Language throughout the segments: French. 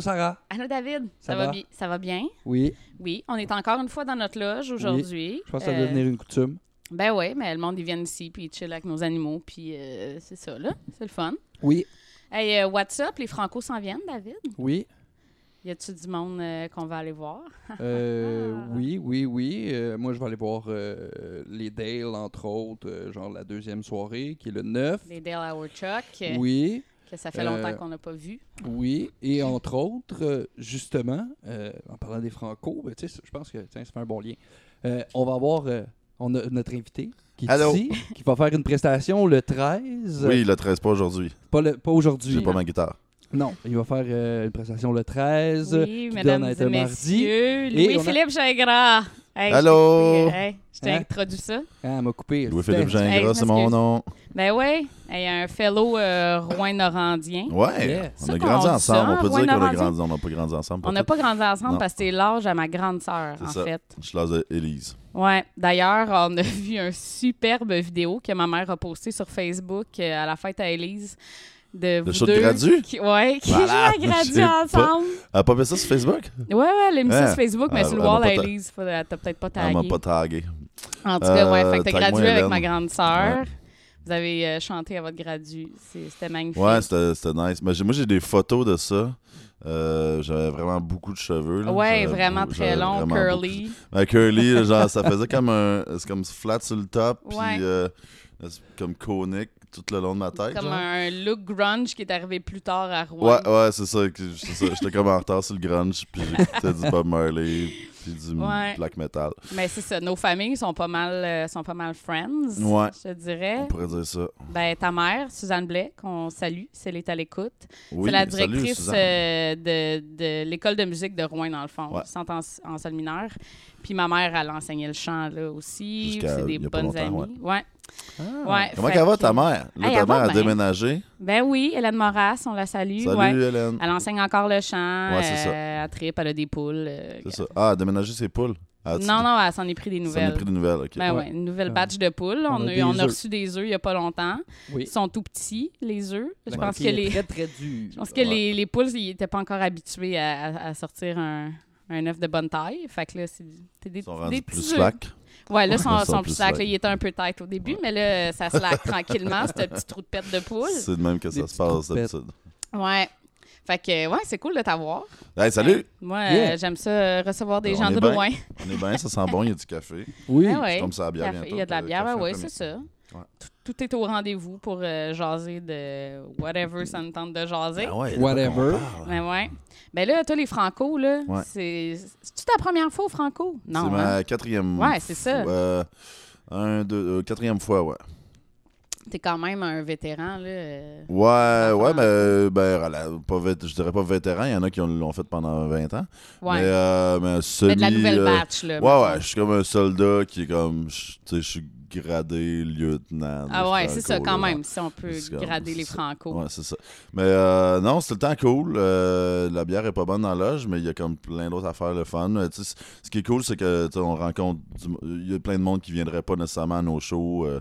Allô, Sarah? Allô David, Ça ça, va? va? bi- ça va bien? Oui. Oui, on est encore une fois dans notre loge aujourd'hui. Je pense que ça Euh, doit devenir une coutume. Ben oui, mais le monde, ils viennent ici, puis ils chillent avec nos animaux, puis euh, c'est ça, là. C'est le fun. Oui. Hey, euh, what's up? Les Franco s'en viennent, David? Oui. Y a-tu du monde euh, qu'on va aller voir? Euh, oui, oui, oui. Euh, moi, je vais aller voir euh, les Dale, entre autres, euh, genre la deuxième soirée, qui est le 9. Les Dale Hour Chuck, euh, Oui, que ça fait longtemps Euh, qu'on n'a pas vu. oui. Et entre autres, euh, justement, euh, en parlant des Franco, ben, tu sais, je pense que tiens, ça fait un bon lien. Euh, on va avoir euh, on a notre invité qui est Allô? ici, qui va faire une prestation le 13. Oui, le 13, pas aujourd'hui. Pas, le- pas aujourd'hui. J'ai pas ma guitare. Non, il va faire euh, une prestation le 13. Oui, mesdames et mardi. messieurs, on a- Louis-Philippe Gingras. Hey, Allô? je t'ai- hey, Hein? introduit ça. Ah, elle m'a coupé. Louis-Philippe Hey, Gingras, c'est mon nom. Ben oui, il y a un fellow euh, Rouen-Norandien. Ouais, Yeah. on a grandi ensemble. ça, on peut dire qu'on a grandi. On n'a pas grandi ensemble. On n'a pas grandi ensemble Non. parce que c'est l'âge à ma grande sœur, en ça. fait. Je suis l'âge d'Élise. Ouais. D'ailleurs, on a vu un superbe vidéo que ma mère a posté sur Facebook euh, à la fête à Élise. De vous deux gradu? Qui, ouais, qui Voilà, jouent à gradu ensemble. Elle a pas fait ça sur Facebook? Ouais, ouais, elle a mis ça Hein? sur Facebook, mais Ah, sur le wall. Faut- T'as peut-être pas Elle m'a tagué. pas tagué. En tout cas, ouais, Euh, fait que t'as tag-moi gradué avec ma grande sœur. Vous avez euh, chanté à votre gradu. C'était magnifique. Ouais, c'était nice. Mais moi, j'ai des photos de ça. Euh, j'avais vraiment beaucoup de cheveux. Là. Ouais, vraiment beau- très long, vraiment curly. beaucoup curly, genre, ça faisait comme un. C'est comme flat sur le top, puis Ouais. euh, comme conique tout le long de ma tête. Comme genre. un look grunge qui est arrivé plus tard à Rouen. Ouais, ouais, c'est ça. J'étais comme en retard sur le grunge, puis j'écoutais du Bob Marley, puis du Ouais. black metal. Mais c'est ça, nos familles sont pas mal, euh, sont pas mal friends, Ouais. je te dirais. On pourrait dire ça. Ben, ta mère, Suzanne Blais, qu'on salue, si elle est à l'écoute. Oui, c'est la directrice euh, de, de l'école de musique de Rouen, dans le fond, Ouais. en, en salle mineure. Puis ma mère, elle enseignait le chant là aussi. C'est des bonnes amies. Ouais. Ah. ouais. Comment qu'elle va, ta mère? Là, Hey, ta elle mère a déménagé. Ben oui, Hélène Moras, on la salue. Salut, ouais. Hélène. Elle enseigne encore le chant. Ouais, c'est ça. euh, elle tripe, elle a des poules. euh, C'est ça. Ah, déménager ses poules. Ah, tu- non, non, elle s'en est pris des Ça m'a nouvelles. pris des nouvelles, ok. Ben Ouais. ouais, une nouvelle batch de poules. On On, a a, des on a reçu des œufs il n'y a pas longtemps. Oui. Ils sont tout petits, les œufs. Je Ouais, pense que est les, Très, très dur. je pense que Ouais. les, les poules, ils n'étaient pas encore habitués à, à- à sortir un, un œuf de bonne taille. Fait que là, c'est des, Ils sont des rendus petits plus œufs. slack. Ouais, là, sont sont plus slack. slack. Là, il était un peu tight au début, mais là, ça slack tranquillement, ce petit trou de pète de poule. C'est de même que Des ça se passe d'habitude. Ouais. Fait que, ouais, c'est cool de t'avoir. Hey, salut! Moi, Yeah. euh, j'aime ça, euh, recevoir des On gens de. Rouen. On est bien, ça sent bon, il y a du café. Oui. Ah ouais. Je tombe sur la bière Café, bientôt. Il y a de la euh, bière, oui, c'est ça. Ouais. Tout, tout est au rendez-vous pour euh, jaser de whatever ça nous tente de jaser. Ah ouais, Whatever. Ben ouais. Ben là, toi, les Franco, là, Ouais. c'est. C'est-tu ta première fois au Franco? Non. C'est hein? ma quatrième Ouais, c'est ça. fois. un, deux, euh, quatrième fois, ouais. T'es quand même un vétéran, là. euh. Ouais, ouais, mais ben, rela- pas vét- je dirais pas vétéran, il y en a qui ont- l'ont fait pendant 20 ans. Ouais. Mais, euh, mais, semi, Mais de la nouvelle euh, batch, là. Ouais, ouais, je suis comme un soldat qui est comme. Tu sais, je suis gradé lieutenant. Ah ouais, c'est ça, quand là, même, si on peut grader les c'est- Franco. Ouais, c'est ça. Mais euh, non, c'est le temps cool. Euh, la bière est pas bonne dans la loge, mais il y a comme plein d'autres affaires le fun. Euh, ce qui est cool, c'est que on rencontre. Il y a plein de monde qui viendrait pas nécessairement à nos shows euh,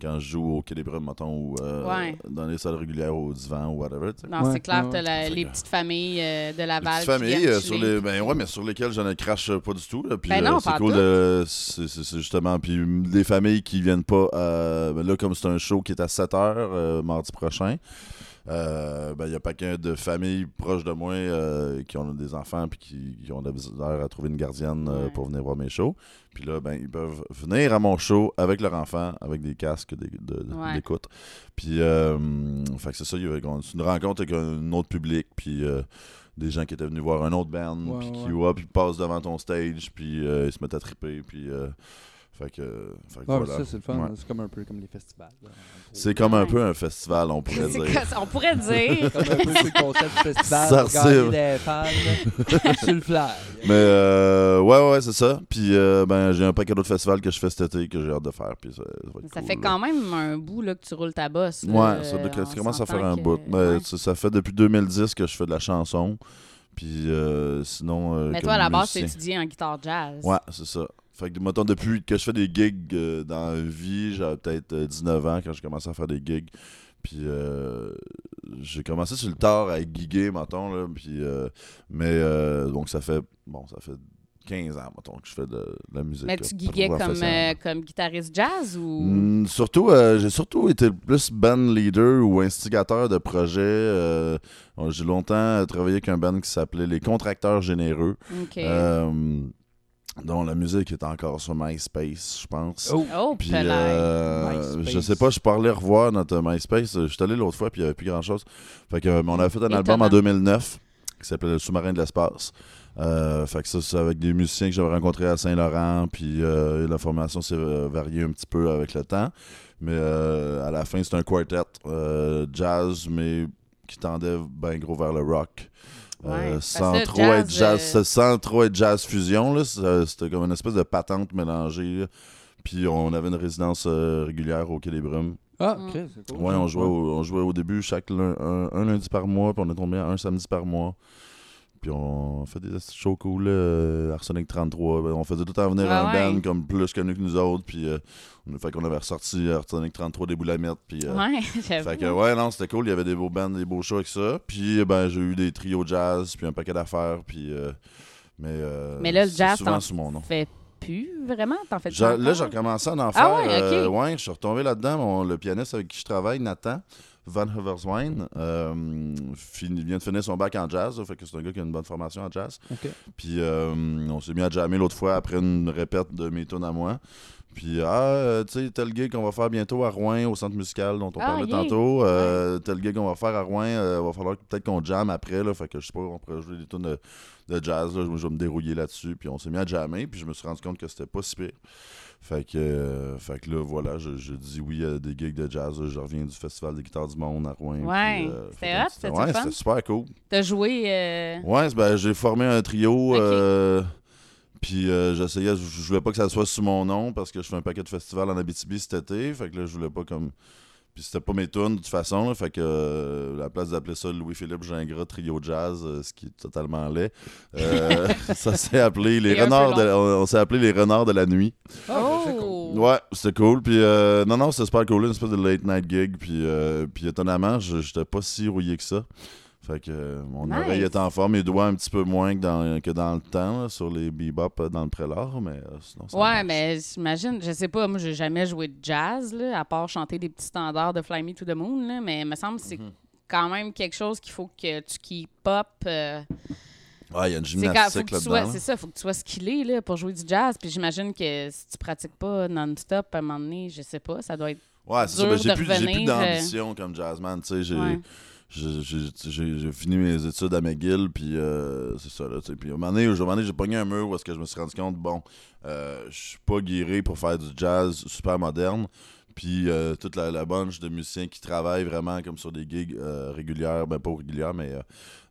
quand je joue au Brumes, mettons, ou euh, Ouais. dans les salles régulières au divan ou whatever. Non, Ouais, c'est clair, ouais, t'as la- les petites familles euh, de Les Laval. petites qui familles, euh, sur les, ben ouais, mais sur lesquelles je ne crache pas du tout. là. Puis, Ben non, euh, c'est pas cool tout. de. C'est c'est- c'est justement. Puis des familles qui viennent pas. euh, ben là, comme c'est un show qui est à 7 h mardi prochain, euh, ben il y a pas qu'un de familles proches de moi euh, qui ont des enfants puis qui, qui ont de à trouver une gardienne euh, Ouais. pour venir voir mes shows. Puis là, ben ils peuvent venir à mon show avec leur enfant, avec des casques de- d'écoute. Puis, euh, fait que c'est ça, il y avait- c'est une rencontre avec un autre public, puis euh, des gens qui étaient venus voir un autre band, puis qui ouais. ouais, puis passent devant ton stage, puis euh, ils se mettent à triper, puis euh, fait que, fait que Ah, voilà. Ça, c'est le fun. Ouais. C'est comme un peu comme les festivals. C'est comme un peu un festival, on pourrait C'est dire. on pourrait dire? comme un peu sur le concept festival. Ça ressemble. des fans sur le fly. Mais euh, ouais, ouais, c'est ça. Puis euh, ben, j'ai un paquet d'autres festivals que je fais cet été que j'ai hâte de faire, puis ça, ça va être Ça cool, fait là. quand même un bout là, que tu roules ta bosse. là. Ouais, ça, Euh, commence à faire un que- bout. Ben, ouais. ça, ça fait depuis 2010 que je fais de la chanson. Puis euh, sinon. euh, Mais toi, à la base, tu étudié en guitare jazz. Ouais, c'est ça. Fait que, mettons, depuis que je fais des gigs euh, dans la vie, j'avais peut-être euh, 19 ans quand j'ai commencé à faire des gigs. Puis euh, j'ai commencé sur le tard à giguer, mettons, là, puis, euh, mais euh, donc ça fait, bon, ça fait 15 ans, mettons, que je fais de, de la musique. Mais tu giguais comme, euh, comme guitariste jazz ou? Mm, surtout, euh, j'ai surtout été plus band leader ou instigateur de projets. euh, j'ai longtemps travaillé avec un band qui s'appelait Les Contracteurs Généreux. Dont la musique est encore sur MySpace, je pense. Oh, oh, Puis, euh, MySpace. je sais pas, je parlais revoir notre MySpace. Je suis allé l'autre fois, puis il n'y avait plus grand-chose. Fait que, euh, on a fait un album en Étonnant. 2009 qui s'appelait Le sous-marin de l'espace. Euh, fait que ça, c'est avec des musiciens que j'avais rencontrés à Saint-Laurent, puis euh, la formation s'est variée un petit peu avec le temps. Mais euh, à la fin, c'est un quartet euh, jazz, mais qui tendait ben gros vers le rock. Euh, Ouais, sans, trop jazz, être jazz, euh, sans trop être jazz fusion, là, ça- c'était comme une espèce de patente mélangée. là. Puis on avait une résidence euh, régulière au Quai des Brumes. Ah, Mm. ok, c'est cool. Ouais, on jouait, au, on jouait au début chaque lun- un, un lundi par mois, puis on est tombé à un samedi par mois. Puis on fait des shows cool, euh, Arsenic 33. ben, On faisait tout le temps venir Ah un ouais. band comme plus connu que nous autres. Puis euh, on- fait qu'on avait ressorti Arsenic 33 des Boulamites. Puis euh, Ouais, fait que ouais, non, c'était cool. Il y avait des beaux bands, des beaux shows avec ça. Puis ben, j'ai eu des trios jazz, puis un paquet d'affaires. Puis euh, mais, euh, Mais là, le jazz, souvent sous mon nom. fais plus vraiment? T'en fais Là, j'ai recommencé à en faire. Ah ouais, je suis retombé là-dedans. Mon- le pianiste avec qui je travaille, Nathan Van Hoverswine, euh, vient de finir son bac en jazz. là, fait que c'est un gars qui a une bonne formation en jazz. Puis euh, on s'est mis à jammer l'autre fois après une répète de mes tunes à moi. Puis, ah, euh, tu sais, tel gig qu'on va faire bientôt à Rouen, au centre musical dont on Ah, parlait yeah. tantôt. euh, Tel gig qu'on va faire à Rouen, euh, va falloir peut-être qu'on jamme après. Là, fait que je sais pas, on pourrait jouer des tunes de, de jazz. Là, je, je vais me dérouiller là-dessus. Puis on s'est mis à jammer. Puis je me suis rendu compte que c'était pas si pire. Fait que, euh, fait que là, voilà, je, je dis oui à des gigs de jazz. là. Je reviens du Festival des guitares du monde à Rouen. Ouais. euh, C'était hot, c'était Ouais, super cool. T'as joué. Ouais, ben, j'ai formé un trio. Puis euh, j'essayais, je, je voulais pas que ça soit sous mon nom parce que je fais un paquet de festivals en Abitibi cet été. Fait que là, je voulais pas comme. Puis c'était pas mes tunes de toute façon. là, fait que euh, à la place d'appeler ça Louis-Philippe Gingras Trio Jazz, euh, ce qui est totalement laid, ça s'est appelé les renards. De, on, on s'est appelé les renards de la nuit. Ah, ben, c'est cool. Oh! Ouais, c'était cool. Puis non, non, c'était super cool. Une espèce de late night gig. Puis, euh, puis étonnamment, j'étais pas si rouillé que ça. Fait que euh, mon Nice. oreille était en forme, mes doigts un petit peu moins que dans, que dans le temps, là, sur les bebop euh, dans le prélat, mais euh, sinon ça Ouais, marche. mais j'imagine, je sais pas, moi j'ai jamais joué de jazz, là, à part chanter des petits standards de Fly Me to the Moon, là, mais il me semble que c'est Mhm. quand même quelque chose qu'il faut que tu up. euh, Ouais, il y a une gymnastique là-dedans. c'est ça, faut que tu sois skillé là, pour jouer du jazz. Puis j'imagine que si tu pratiques pas non-stop à un moment donné, je sais pas, ça doit être. Ouais, c'est ça. Ben, j'ai plus, j'ai plus d'ambition comme jazzman. Tu sais, j'ai. Ouais. J'ai- fini mes études à McGill, puis euh, c'est ça. Là, puis à un moment donné, j'ai pogné un mur où est-ce que je me suis rendu compte, bon, euh, je suis pas guéri pour faire du jazz super moderne. Puis euh, toute la, la bunch de musiciens qui travaillent vraiment comme sur des gigs euh, régulières, ben pas régulières, mais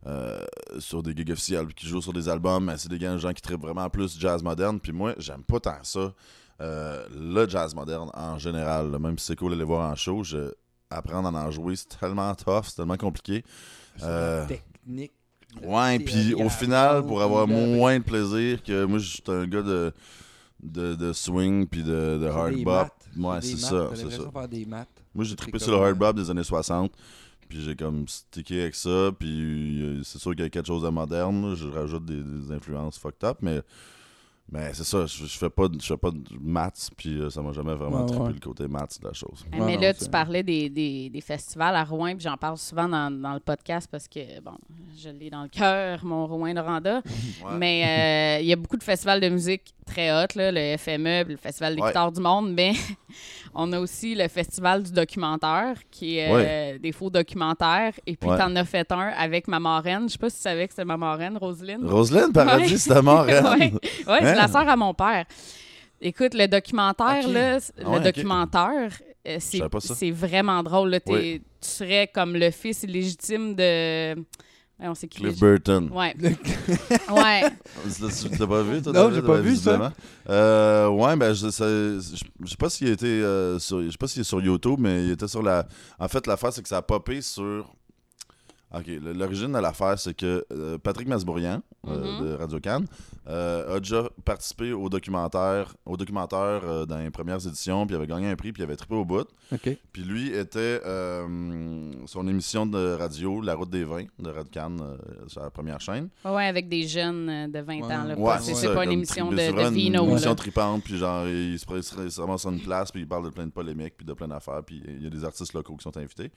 euh, sur des gigs officiels, qui jouent sur des albums, c'est des gens qui traitent vraiment plus jazz moderne. Puis moi, j'aime pas tant ça. Le jazz moderne en général, même si c'est cool d'aller voir en show, je, apprendre à en jouer, c'est tellement tough, c'est tellement compliqué. Euh, technique. Ouais, puis au final, pour avoir moins de plaisir que moi, je suis un gars de, de, de swing puis de, de hard bop. Ouais, c'est ça, c'est ça. de faire des maths. Moi, j'ai trippé sur le hard bop des années 60. Puis j'ai comme stické avec ça. Puis euh, c'est sûr qu'il y a quelque chose de moderne. là. Je rajoute des, des influences fucked up. Mais, mais c'est ça, je, je fais pas de- je fais pas de maths. Puis euh, ça m'a jamais vraiment Ouais, le côté maths de la chose. Ouais, mais non, là, tu parlais des, des, des festivals à Rouen, puis j'en parle souvent dans, dans le podcast parce que, bon, je l'ai dans le cœur, mon Rouen-Noranda. Ouais. Mais euh, il y a beaucoup de festivals de musique très hot, là, le FME, le Festival des Ouais. guitares du monde, mais on a aussi le Festival du documentaire, qui est euh, des faux documentaires. Et puis, Ouais. t'en as fait un avec ma marraine. Je sais pas si tu savais que c'était ma marraine, Roselyne. Roselyne Paradis, Ouais. c'était mort, ouais, ouais c'est Hein? La sœur à mon père. Écoute, le documentaire, Ok. là, Ah le ouais, documentaire, euh, c'est vraiment drôle. Là, T'es- Oui. Tu serais comme le fils illégitime de. Ouais, on sait qui Cliff Burton. Ouais. ouais. Tu l'as pas vu, toi? Non, j'ai pas vu, ça. Euh, ouais, ben, je, ça- je, je sais pas s'il était euh, sur, je sais pas s'il est sur YouTube, mais il était sur la. En fait, l'affaire, c'est que ça a popé sur. OK, l'origine de l'affaire, c'est que euh, Patrick Masbourian, euh, Mhm. de Radio Cannes, euh, a déjà participé au documentaire, au documentaire euh, dans les premières éditions, puis il avait gagné un prix, puis il avait trippé au bout. OK. Puis lui était euh, son émission de radio, La Route des Vins, de Radio Cannes, euh, sur la première chaîne. Ouais, ouais, avec des jeunes de 20 ans. Là, Ouais, pas- c'est pas une émission de, de vino. Une là. émission tripante, puis genre, il se, prend- il se- il se ramasse sur une place, puis il parle de plein de polémiques, puis de plein d'affaires, puis il y a des artistes locaux qui sont invités.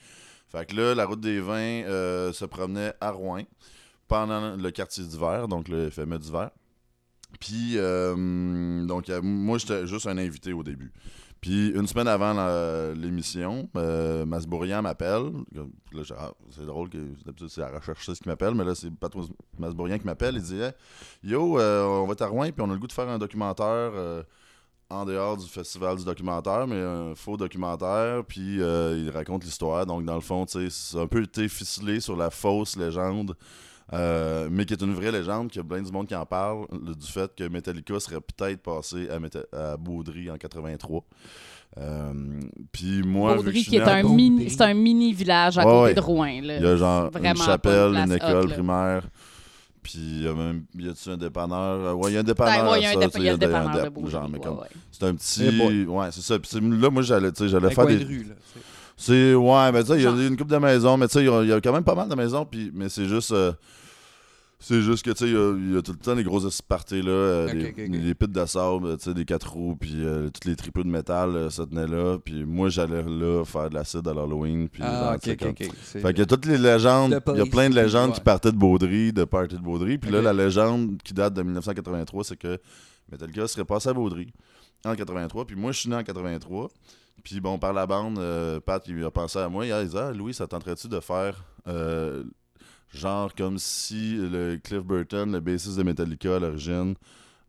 Fait que là, la route des vins euh, se promenait à Rouen pendant le quartier d'hiver, donc le FME d'hiver. Puis, euh, donc, euh, moi, j'étais juste un invité au début. Puis, une semaine avant l'émission, euh, Masbourian m'appelle. Ah, c'est drôle que d'habitude, c'est la recherche qui m'appelle, mais là, c'est Patrick Masbourian qui m'appelle. Il dit Hey, Yo, euh, on va être à Rouen, puis on a le goût de faire un documentaire en dehors du festival du documentaire, mais un faux documentaire, puis euh, il raconte l'histoire. Donc, dans le fond, c'est un peu été ficelé sur la fausse légende, euh, mais qui est une vraie légende, qu'il y a plein du monde qui en parle, le- du fait que Metallica serait peut-être passé à, Meta- à Baudry en 83. Euh, puis moi, Baudry, qui est un Baudry. mini, c'est un mini village à Ouais, côté de Rouen. Là. il y a genre une Vraiment chapelle, une école primaire. Puis il y a même, y a-tu un dépanneur? Euh, Ouais, il y a un dépanneur. Ben, ouais, il y a un ça, dép- tu sais, il y a le un dépanneur de genre, mais ouais, comme- ouais. C'est un petit. Ouais, c'est ça. Puis là, moi, j'allais, tu sais, j'allais Un faire des. de rue, là. C'est. Ouais, mais tu sais, il y a une couple de maisons, mais tu sais, il y a- y, a quand même pas mal de maisons, puis, mais c'est juste. euh, c'est juste que, tu sais, il y a- il y, a tout le temps des gros espartés, là, euh, Ok, des, ok, ok. des pits de sable, tu sais, des quatre roues, puis euh, tous les tripeux de métal euh, se tenaient là, puis moi, j'allais là faire de l'acide à l'Halloween, puis Ah, genre, comme- ok, ok. C'est- fait que toutes les légendes, il y a plein de légendes ouais. qui partaient de Baudry, de party de Baudry. Puis là, la légende qui date de 1983, c'est que Metallica serait passé à Baudry en 83. Puis moi, je suis né en 83. Puis bon, par la bande, euh, Pat, il a pensé à moi. Il a dit Ah, Louis, ça tenterait-tu de faire euh, genre comme si le Cliff Burton, le bassiste de Metallica à l'origine,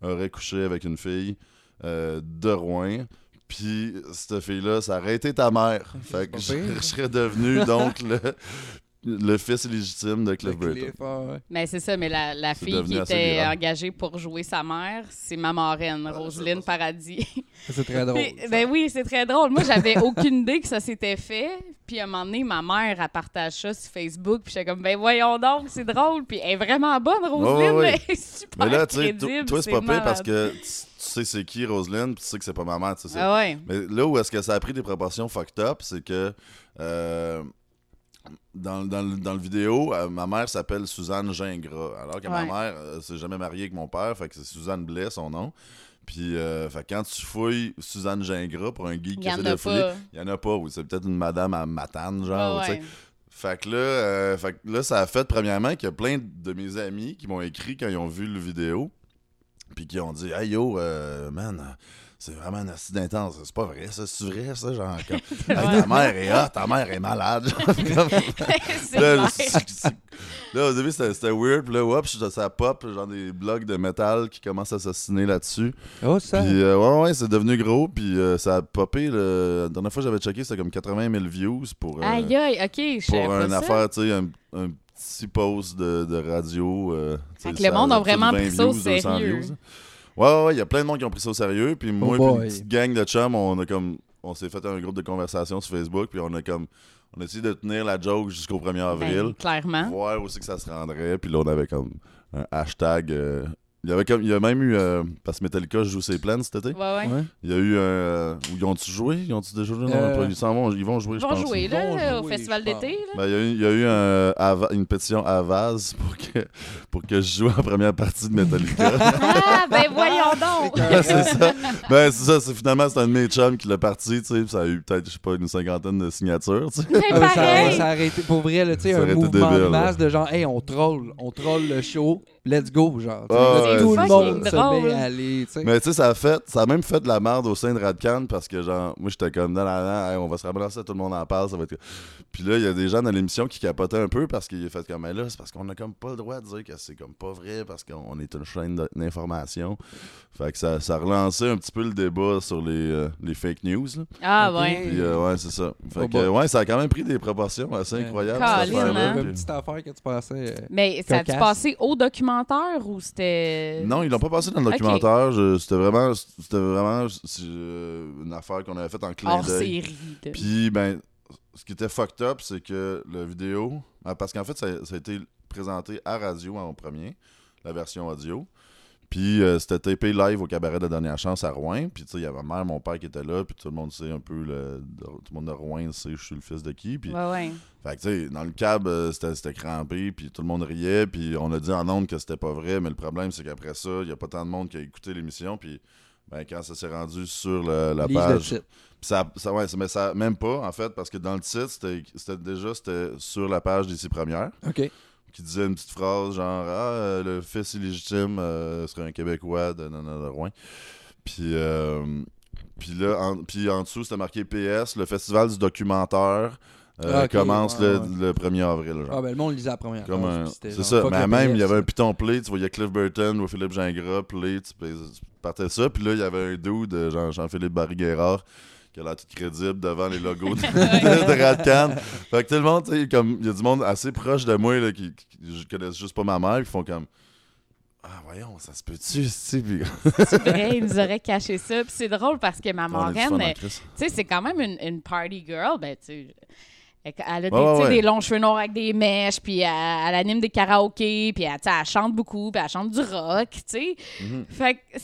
aurait couché avec une fille euh, de Rouen. Puis cette fille-là, ça aurait été ta mère. Fait que je serais devenu donc le, le fils illégitime de Cliff Burton. Ah, ouais. Mais c'est ça, mais la, fille qui était viral. engagée pour jouer sa mère, c'est ma marraine, Ah, Roselyne Paradis. C'est très drôle. Puis, ben oui, c'est très drôle. Moi, j'avais aucune idée que ça s'était fait. Puis à un moment donné, ma mère, elle partage ça sur Facebook. Puis j'étais comme, ben voyons donc, c'est drôle. Puis elle est vraiment bonne, Roselyne. Ouais, ouais, ouais. Elle est super Mais là, tu sais, toi, c'est pas pire parce que tu sais c'est qui Roselyne, puis tu sais que c'est pas ma mère. tu sais, c'est- Ah ouais. Mais là où est-ce que ça a pris des proportions fucked up, c'est que euh, dans, dans, le- dans le vidéo, euh, ma mère s'appelle Suzanne Gingras. Alors que ma mère euh, s'est jamais mariée avec mon père, fait que c'est Suzanne Blais son nom. Puis euh, fait quand tu fouilles Suzanne Gingras pour un geek qui essaie de fouiller, il y en a pas. Oui, c'est peut-être une madame à Matane, genre. Ouais. Fait que là, euh, fait que là, ça a fait premièrement qu'il y a plein de mes amis qui m'ont écrit quand ils ont vu le vidéo, puis qui ont dit Hey yo, euh, man, c'est vraiment un acide intense. C'est pas vrai, ça, c'est vrai, ça, genre. Comme, Hey, ta mère est hot, ta mère est malade. genre, comme- c'est là, au début, c'était weird, puis là, hop, ça pop, genre des blogs de métal qui commencent à s'assiner là-dessus. Oh, ça. Puis, euh, ouais, ouais, c'est devenu gros, puis euh, ça a popé. La dernière fois que j'avais checké, c'était comme 80 000 views pour. euh, Aïe, aïe, OK, je pour une affaire, tu sais, un, un petit post de, de radio. euh, Fait que le monde a vraiment 20 pris ça au views, 200 sérieux. views. Ouais, ouais, ouais, il y a plein de monde qui ont pris ça au sérieux. Puis moi, Oh une petite gang de chums, on a comme. On s'est fait un groupe de conversation sur Facebook, puis on a comme. On a essayé de tenir la joke jusqu'au 1er Ben, avril. clairement. Voir aussi que ça se rendrait. Puis là, on avait comme un hashtag. euh, il y avait comme. Il y a même eu. euh, parce que Metallica joue ses plaines cet été. Ouais, ouais. Ouais. Il y a eu un. euh, ils ont-tu joué? Ils ont-tu déjà joué? Non, Euh, Ils vont. Ils vont jouer, Ils je vont pense. jouer, Ils là, vont au jouer, festival je pense. d'été. là. Ben, il y a eu, il y a eu un, Ava- une pétition à Vaz pour que, pour que je joue en première partie de Metallica. Ah, ben voyons donc! c'est ça. Ben, c'est ça. C'est, finalement, c'est un de mes chums qui l'a parti. Tu sais, ça a eu peut-être, je sais pas, une cinquantaine de signatures. Tu sais. Mais Ah, ça, pareil! ça aurait été pour vrai, là, tu sais, un mouvement débile, de masse là. de genre, hey, on troll, on troll le show, let's go, genre. Ah, ouais, tout le ça. monde se drôle. met à aller. Mais tu sais, ça a fait, ça a même fait de la merde au sein de Radcan parce que genre, moi j'étais comme non, non, hey, on va se ramasser, tout le monde en parle, ça va être. Puis là, il y a des gens dans l'émission qui capotaient un peu parce qu'il a fait comme Mais là, c'est parce qu'on a comme pas le droit de dire que c'est comme pas vrai parce qu'on est une chaîne d'information. Fait que ça, ça relançait un petit peu le débat sur les, euh, les fake news. Là. Ah, ouais. Puis euh, ouais, c'est ça. Fait Oh que ouais, ça a quand même pris des proportions assez incroyables. Caline, cette hein? Une petite affaire que tu pensais. euh, Mais ça a-tu Cocasse? passé au documentaire ou c'était. Non, ils l'ont pas passé dans le documentaire. C'était vraiment, c'était vraiment euh, une affaire qu'on avait faite en clin d'œil. série. de- Puis, ben, ce qui était fucked up, c'est que la vidéo. ah, Parce qu'en fait, ça, ça a été présenté à radio en premier, la version audio. Puis euh, c'était tapé live au cabaret de la dernière chance à Rouen. Puis tu sais, il y avait ma mère, mon père qui était là. Puis tout le monde sait un peu, le, tout le monde de Rouen sait je suis le fils de qui. Puis Ouais, ouais. fait que, tu sais, dans le cab, euh, c'était c'était crampé, puis tout le monde riait, puis on a dit en ondes que c'était pas vrai, mais le problème, c'est qu'après ça, il y a pas tant de monde qui a écouté l'émission, puis ben, quand ça s'est rendu sur le- la Lise le page. titre. Puis ça, ça, ouais, mais ça, même pas, en fait, parce que dans le titre, c'était c'était déjà c'était sur la page d'ici première, OK. Qui disait une petite phrase genre Ah, euh, le fils illégitime euh, serait un Québécois de, de, de, Rouen. Puis, euh, puis là, en, puis en dessous, c'était marqué PS, le festival du documentaire. euh, Ah, commence ouais, le, ouais. le 1er avril. genre. Ah, ben le monde lisait la première C'est genre, ça. Mais même, il y avait un piton play. Tu voyais Cliff Burton ou Philippe Gingras play. Tu, tu partais ça. Puis là, il y avait un dude, Jean- Jean-Philippe Barry-Guerrard, qui a l'air tout crédible devant les logos de, de, de Radcan. Fait que tout le monde, tu sais, comme, il y a du monde assez proche de moi là, qui, qui je connais juste pas ma mère, qui font comme. Ah, voyons, ça se peut-tu, tu sais, puis C'est vrai, ils nous auraient caché ça. Puis c'est drôle parce que ma marraine, crise. tu sais, c'est quand même une, une party girl. Ben, tu sais, elle a des, ouais, longs cheveux noirs avec des mèches, puis elle, elle anime des karaokés, puis elle, tu sais, elle chante beaucoup, puis elle chante du rock, tu sais. Mhm. Fait que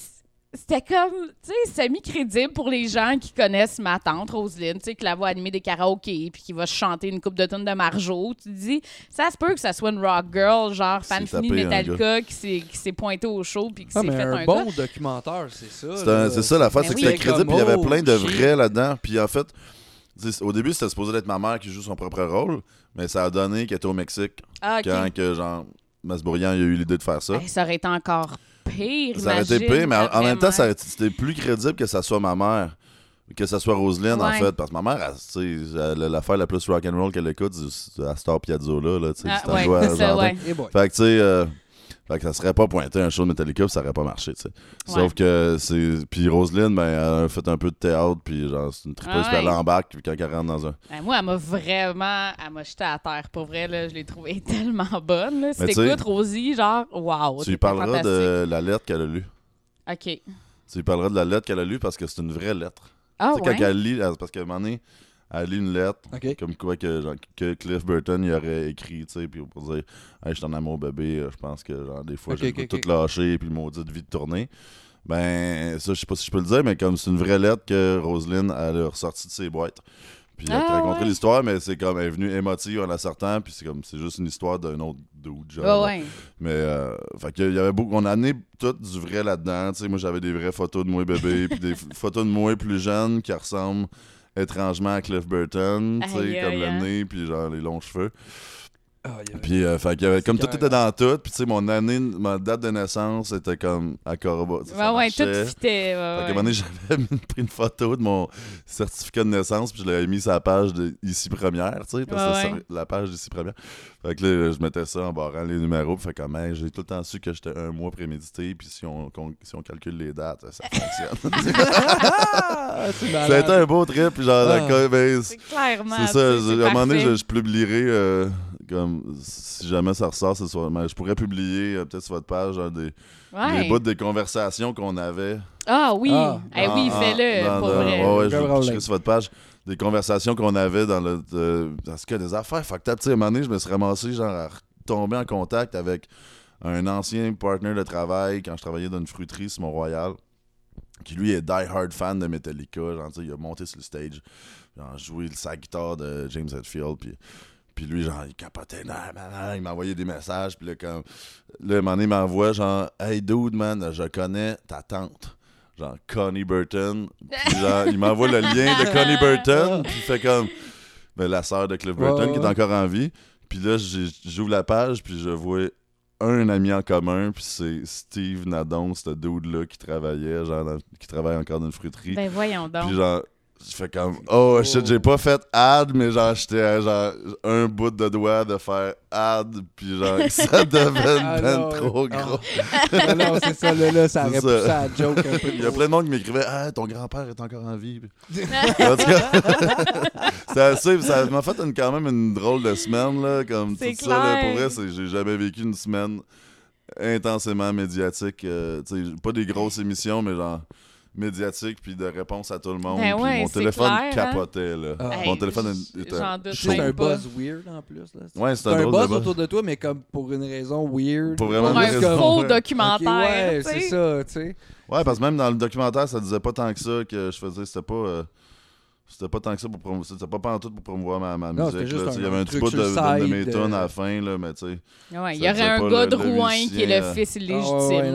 c'était comme, tu sais, semi-crédible pour les gens qui connaissent ma tante Roselyne, tu sais, qui la voit animer des karaokés, puis qui va chanter une coupe de tonnes de Marjo. Tu te dis, ça se peut que ça soit une rock girl, genre fan fini de un Metallica, qui s'est qui s'est pointé au show, puis qui Ah, s'est fait un, un, bon gars. documentaire, c'est ça. C'est ça l'affaire, Mais c'est que c'était crédible, puis il y avait Comme, plein de oh, vrais là-dedans. Puis en fait, au début, c'était supposé être ma mère qui joue son propre rôle, mais ça a donné qu'elle était au Mexique Ah, quand que, genre, Masbourian il a eu l'idée de faire ça. Hey, ça aurait été encore pire. Ça aurait été pire, mais en, en même temps, c'était plus crédible que ça soit ma mère. Que ça soit Roselyne, en fait. Parce que ma mère, elle, tu sais, elle- l'affaire la plus rock'n'roll qu'elle écoute, c'est à Star Piazzolla, là, tu sais. Ah, ouais, ouais. Eh boy. Fait que, tu sais, euh, fait que ça serait pas pointé un show de Metallica, ça aurait pas marché, tu sais. Sauf que c'est. Puis Roselyne, ben, elle a fait un peu de théâtre, puis genre, c'est une tripeuse, Ah puis elle embarque, puis quand elle rentre dans un. Ben, moi, elle m'a vraiment. Elle m'a jeté à terre. Pour vrai, là, je l'ai trouvée tellement bonne. Là. Si t'écoutes Rosie, genre, waouh. tu lui parleras de la lettre qu'elle a lue. OK. Tu lui parleras de la lettre qu'elle a lue parce que c'est une vraie lettre. Ah, tu sais, ouais? quand elle lit, parce qu'à un moment donné, elle lit une lettre. Comme quoi que, genre, que Cliff Burton il aurait écrit, tu sais, puis pour dire Hey, je suis en amour bébé, euh, je pense que genre, des fois j'ai tout lâcher, puis le maudit de vie de tourner. Ben, ça, je sais pas si je peux le dire, mais comme c'est une vraie lettre que Roselyne elle a ressortie de ses boîtes. Puis elle Ah, a raconté ouais. l'histoire, mais c'est comme elle est venue émotive en la sortant, puis c'est comme c'est juste une histoire d'un autre dude, genre. Ouais, ouais. Mais euh, fait que il y avait beaucoup, on a amené tout du vrai là-dedans. Tu sais, moi j'avais des vraies photos de moi bébé, puis des photos de moi plus jeune qui ressemblent étrangement à Cliff Burton, tu sais, comme le hein. nez puis genre les longs cheveux. Ah, avait- Puis euh, fait qu'il y avait comme tout était dans tout, puis tu sais mon année, ma date de naissance était comme à Corba. ça Ouais, ouais, tout fitait. Fait Ouais, qu'à un moment donné, j'avais pris une photo de mon certificat de naissance, puis je l'avais mis sur la page de Ici Première, tu sais, parce que Ouais, la page d'Ici Première. Fait que là, je mettais ça en barrant les numéros, puis fait comme, Hey, j'ai tout le temps su que j'étais un mois prémédité, puis si on, si on calcule les dates, ça fonctionne. Été un beau trip, puis genre, Ah. d'accord, ben, C'est clairement. c'est ça, à un moment donné, je publierai, euh, comme, si jamais ça ressort, ce soir, mais je pourrais publier, euh, peut-être sur votre page, des, Ouais. des bouts des conversations qu'on avait. Ah oui. Ah. Eh oui, En- fais-le, dans- pour dans- vrai. Ouais, ouais, je vais pitcherai sur votre page. Des conversations qu'on avait dans le. de- parce que des affaires fucked up. Tu sais, à un moment donné, je me suis ramassé, genre, à retomber en contact avec un ancien partner de travail quand je travaillais dans une fruiterie sur Mont-Royal. Qui lui est die-hard fan de Metallica. Genre, tu sais, il a monté sur le stage. Genre, joué sa guitare de James Hetfield. Puis. Puis lui, genre, il capotait, nan, nan, nan, il m'a envoyé des messages. Puis là, comme, là, un moment donné, il m'envoie, genre, Hey dude, man, je connais ta tante. Genre, Connie Burton. Puis genre, il m'envoie le lien de Connie Burton. Puis il fait comme, ben, la sœur de Cliff Burton qui est encore en vie. Puis là, j'ouvre la page, puis je vois un ami en commun, puis c'est Steve Nadon, ce dude-là qui travaillait, genre, qui travaille encore dans une fruiterie. Ben voyons donc. Puis genre, je fais comme, oh shit, j'ai pas fait ad, mais genre, j'étais genre un bout de doigt de faire ad, puis genre, ça devenait Ah, ben trop gros. Ah non, c'est ça, là, là ça aurait ça. poussé à joke un peu. Il y a plein de monde qui m'écrivait, ah, ton grand-père est encore en vie. en tout cas, assez, ça m'a fait une- quand même une drôle de semaine, là, comme tout ça, là, clair. pour vrai, c'est- j'ai jamais vécu une semaine intensément médiatique, euh, tu sais, pas des grosses émissions, mais genre, médiatique puis de réponse à tout le monde. Ben puis ouais, mon téléphone clair, hein? capotait, là. Ah. Mon téléphone était... C'est un buzz weird en plus. Là. Ouais, c'est un un drôle de buzz buzz. autour de toi, mais comme pour une raison weird. Pour vraiment Pour une un raison. faux documentaire. Ouais, tu sais. c'est ça, tu sais. Ouais, parce que même dans le documentaire, ça disait pas tant que ça que je faisais. C'était pas. euh, c'était pas tant que ça pour promouvoir. C'était pas pas en tout pour promouvoir ma, ma Non, musique. Il y avait un truc petit bout de, de, de mes side, tunes euh. à la fin, là, mais tu sais. Ouais, il y aurait un gars de Rouen qui est le fils illégitime. Ah ouais,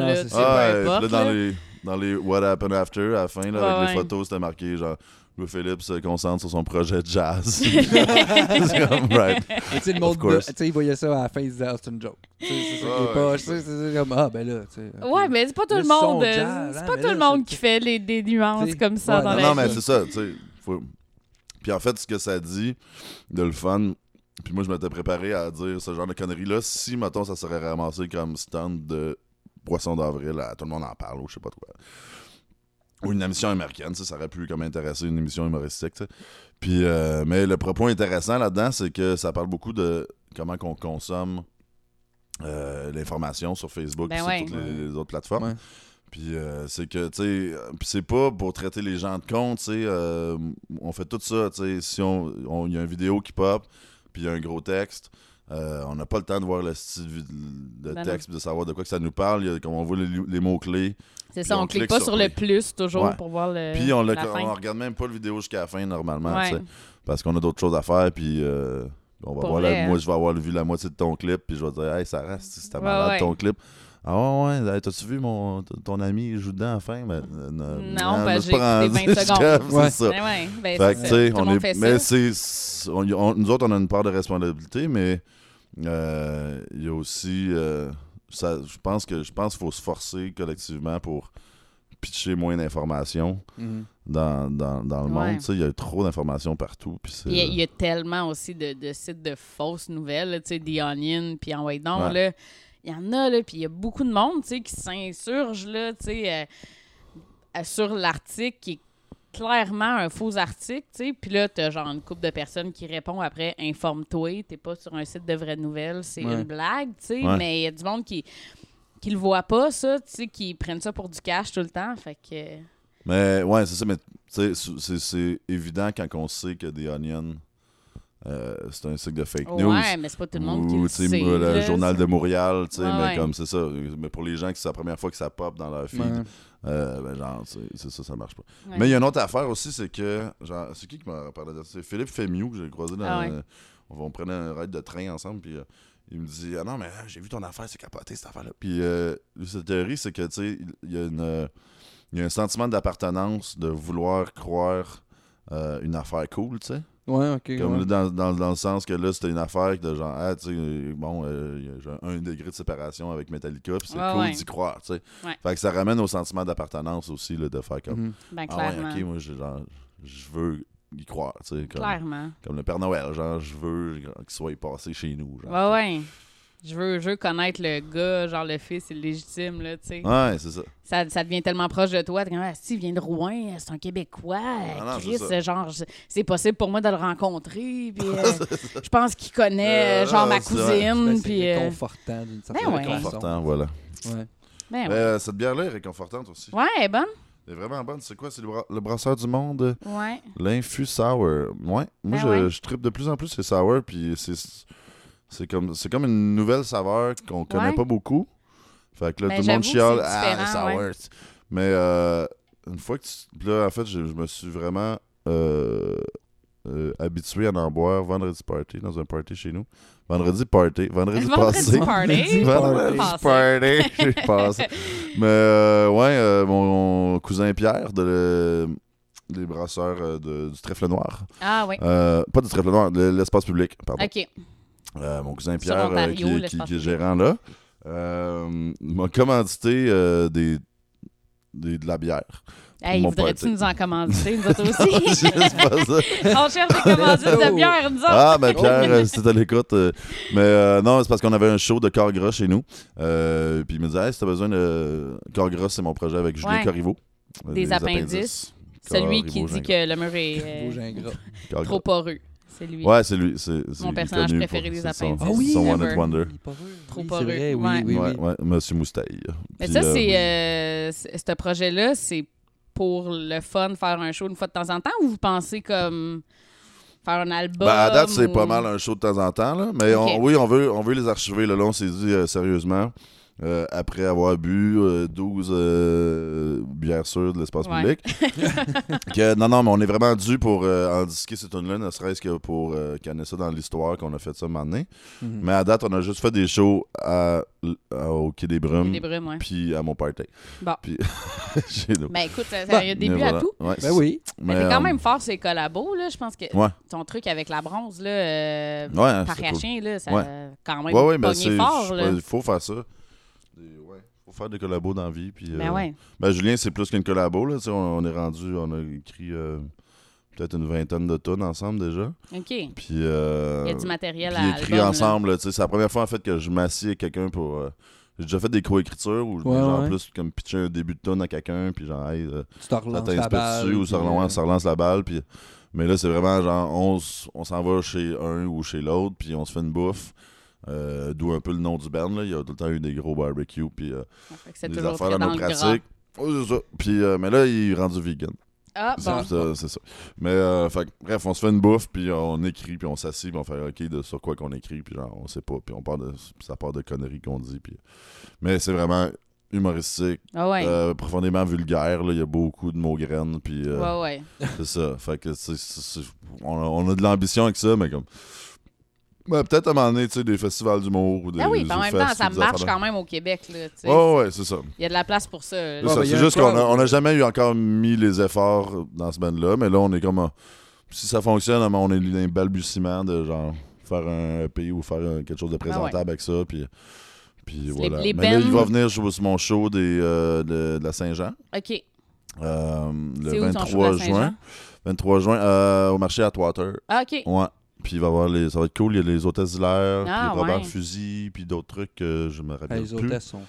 non, là, dans là. les, dans les What Happened After, à la fin, là, Ouais, avec ouais. les photos, c'était marqué genre. Louis Philippe se concentre sur son projet de jazz. c'est comme, right. Mais tu sais, le monde, course. tu sais, il voyait ça à la fin, il disait, ah, c'est une joke. Tu sais, c'est ça qui Ouais, est pas. ouais. tu sais, C'est comme, ah, ben là, tu sais. ok. Ouais, mais c'est pas tout Le monde. C'est hein, pas tout là, le monde qui fait les, des nuances T'sais, comme ça ouais, dans Non, la non, mais c'est ça, tu sais. faut- Puis en fait, ce que ça dit de le fun, puis moi, je m'étais préparé à dire ce genre de conneries-là, si, mettons, ça serait ramassé comme stand de Poisson d'avril, à tout le monde en parle, ou je sais pas quoi. Ou une émission américaine, ça aurait pu comme intéresser une émission humoristique. Puis, euh, mais le propos intéressant là-dedans, c'est que ça parle beaucoup de comment qu'on consomme euh, l'information sur Facebook Ben et sur ouais. toutes les, les autres plateformes. Ouais. Puis euh, c'est que, tu sais, euh, c'est pas pour traiter les gens de compte, tu sais, euh, on fait tout ça, tu sais, si on, on- il y a une vidéo qui pop, puis il y a un gros texte, euh, on n'a pas le temps de voir le style de Ben texte, puis de savoir de quoi que ça nous parle, a, comme on voit les, les mots-clés, C'est ça, on on clique clique pas sur sur le plus toujours Ouais. pour voir le. puis on, on regarde même pas le vidéo jusqu'à la fin normalement, Ouais. parce qu'on a d'autres choses à faire, puis euh, on va Pour voir vrai, la- hein. moi je vais avoir vu la moitié de ton clip, puis je vais dire, hey, ça reste, c'était Ouais, malade ouais. ton clip. Ah ouais, ouais, t'as-tu vu mon, ton ami joue dedans à la fin? Ben, euh, non, Non, je ben, j'ai pas écouté rendu 20 jusqu'à- secondes. C'est Ouais. ça. Ouais, ben Fait que, c'est tu ça. sais, on est, fait mais c'est, on- on- nous autres, on a une part de responsabilité, mais euh, il y a aussi, euh, ça, je pense que je pense qu'il faut se forcer collectivement pour pitcher moins d'informations Mhm. dans, dans, dans le Ouais. monde. Tu sais, Il y a trop d'informations partout. Puis c'est, Il y, a, il y a tellement aussi de, de sites de fausses nouvelles, là, tu sais, The Onion, puis en White Dawn, Ouais. là. Il y en a, là, puis il y a beaucoup de monde, tu sais, qui s'insurge, là, tu sais, euh, euh, sur l'article qui est clairement un faux article, tu sais. Puis là, t'as genre une couple de personnes qui répond après « Informe-toi, t'es pas sur un site de vraies nouvelles, c'est Ouais. une blague, tu sais. Ouais. Mais il y a du monde qui qui le voit pas, ça, tu sais, qui prennent ça pour du cash tout le temps, fait que... Mais ouais, c'est ça, mais tu sais, c'est, c'est évident quand on sait que The Onion, euh, c'est un site de fake news. Ouais, mais c'est pas tout le monde qui Ou, le tu sais, sait. le là, journal de Montréal, tu sais, Ouais, mais ouais. comme c'est ça. Mais pour les gens qui c'est la première fois que ça pop dans leur feed, Ouais. euh, ben genre, c'est ça, ça marche pas. Ouais. Mais il y a une autre affaire aussi, c'est que, genre, c'est qui qui m'a parlé de ça? C'est Philippe Fémieux que j'ai croisé dans. Ah ouais. euh, on, on prenait un ride de train ensemble, puis euh, il me dit Ah non, mais euh, j'ai vu ton affaire, c'est capoté cette affaire-là. Puis euh, lui, sa théorie, c'est que, tu sais, il y a une. il y a un sentiment d'appartenance de vouloir croire euh, une affaire cool, tu sais. Ouais, ok. Comme ouais. dans, dans, dans le sens que là, c'était une affaire de genre, ah, tu sais, bon, euh, genre un degré de séparation avec Metallica, puis c'est Ouais, cool ouais. d'y croire, tu sais. Ouais. Fait que ça ramène au sentiment d'appartenance aussi, là, de faire comme, Mhm. Ben, ah ouais, clairement. ok, moi, j'ai genre, je veux y croire, tu sais. Comme, Clairement. comme le Père Noël, genre, je veux qu'il soit passé chez nous. Genre. Ouais, ouais. Je veux, je veux connaître le gars, genre le fils illégitime, là, tu sais. Ouais, c'est ça. Ça, ça devient tellement proche de toi. T'es comme, ah, si, il vient de Rouen, c'est un Québécois. Ah non, Chris, c'est genre, c'est possible pour moi de le rencontrer. Puis, euh, je pense qu'il connaît, Euh, genre, ma. Ben, cousine. c'est puis, euh, réconfortant d'une certaine ouais. façon. Confortant, voilà. Ouais. ben Mais ouais. euh, cette bière-là est réconfortante aussi. Ouais, elle est bonne. Elle est vraiment bonne. C'est quoi? C'est le, bra- le brasseur du monde? Ouais. L'infus sour. Ouais. Moi, Ben je, ouais. je tripe de plus en plus ces sour. Puis c'est, comme, c'est comme une nouvelle saveur qu'on connaît Ouais. pas beaucoup. Fait que là, Ben, tout le monde chiale. Ah, les sour. ouais. Mais euh, une fois que tu. puis Là, en fait, je, je me suis vraiment euh, euh, habitué à en boire vendredi party, dans un party chez nous. Vendredi party. Vendredi, Vendredi passé. party? Vendredi Passé. party. J'ai passé. Mais euh, ouais, euh, mon cousin Pierre de le- des brasseurs euh, de- du trèfle noir. Ah, oui. Euh, pas du trèfle noir, de l'espace public, pardon. OK. Mon cousin Pierre, Ontario, qui, qui- qui est gérant là, m'a commandité des, des- de la bière. Hey, mon voudrais-tu nous en commanditer, nous autres aussi? pas ça. On cherche des commandites de bière, nous autres. Ah, ben Pierre, euh, si t'es à l'écoute. euh, mais euh, non, c'est parce qu'on avait un show de corps gras chez nous. Euh, puis il me disait, hey, si t'as besoin de. Corps gras, c'est mon projet avec Julien Ouais. Corriveau. Des appendices. Corps, Celui qui dit que le mur est euh, trop poreux. C'est lui. Ouais, c'est lui. c'est- c'est- Mon personnage préféré pour- des appendices. Ah oui, Son One. Hit Wonder. Trop poreux. Oui, oui, ouais, oui. ouais, Monsieur Moustaille. Mais Puis, ça, euh, c'est. euh, ce projet-là, c'est pour le fun, faire un show une fois de temps en temps, ou vous pensez comme faire un album? Ben, à date, c'est pas mal un show de temps en temps, là. Mais on- oui, on veut, on veut les archiver. Là, Là, on s'est dit euh, sérieusement, euh, après avoir bu euh, 12 euh, bières sûres de l'espace Ouais. public, que non, non, mais on est vraiment dû pour euh, en disquer cette tune là ne serait-ce que pour euh, canner ça dans l'histoire qu'on a fait ça maintenant. Mhm. Mais à date, on a juste fait des shows à, à- au Quai des Brumes, Des brumes, ouais. puis à mon party. Bon. Puis chez nous. Ben écoute, ça, ça- Ben, il y a début à tout. Ouais, Ben oui. Mais mais, t'es quand euh, même fort ces collabos, là. Je pense que Ouais. ton truc avec la bronze, là, euh, Ouais, par cool. chien, là, ça quand même Ouais, ouais, c'est. fort, là. Il faut faire ça. Faire des collabos dans la vie. Puis, Ben euh, ouais. Ben, Julien, c'est plus qu'une collabo. Là. Tu sais, On, on est rendu, on a écrit euh, peut-être une vingtaine de tonnes ensemble déjà. OK. Puis, euh, Il y a du matériel puis à écrit album, là. ensemble. là. Tu sais, C'est la première fois en fait que je m'assieds avec quelqu'un pour. euh, j'ai déjà fait des co-écritures où Ouais, genre ouais. plus comme pitcher un début de tonne à quelqu'un, puis genre, hey, Tu te ça relances la t'inspire balle. dessus ou ça relance, ça relance la balle. Puis, mais là, c'est vraiment genre, on, on s'en va chez un ou chez l'autre, puis on se fait une bouffe. Euh, D'où un peu le nom du band. Là. Il y a tout le temps eu des gros barbecues, puis euh, des affaires dans nos pratiques. C'est ça. Puis, euh, mais là, il est rendu vegan. Ah, bon. c'est ça. Mais, euh, fait bref, on se fait une bouffe, puis on écrit, puis on s'assied, puis on fait OK de sur quoi qu'on écrit, puis genre, on sait pas, puis on part de, ça part de conneries qu'on dit. Puis... Mais c'est vraiment humoristique, Ah ouais. euh, profondément vulgaire. là. Il y a beaucoup de mots graines, puis euh, Ouais, ouais. c'est ça. Fait que on, a, on a de l'ambition avec ça, mais comme. Ouais, peut-être à un moment donné, tu sais, des festivals d'humour ou des. Ah oui, puis en même temps, ça marche quand même au Québec, là. tu sais. Ouais, ouais, c'est ça. Il y a de la place pour ça. C'est ben, juste qu'on a- crowd. on n'a jamais eu encore mis les efforts dans ce band-là, mais là, on est comme. si ça fonctionne, on est dans un balbutiement de genre faire un EP ou faire quelque chose de présentable avec ça. Puis, puis voilà. les mais là, il va venir jouer sur mon show des, euh, de, de la Saint-Jean OK. euh, le C'est où ton show 23 de la Saint-Jean? juin. 23 juin euh, au marché Atwater. Ah, OK. Ouais. Puis il va y avoir les. Ça va être cool. Il y a les hôtesses d'hilaire, Ah, puis Robert ouais. Fusil, puis d'autres trucs que je me rappelle Les plus. hôtesses sont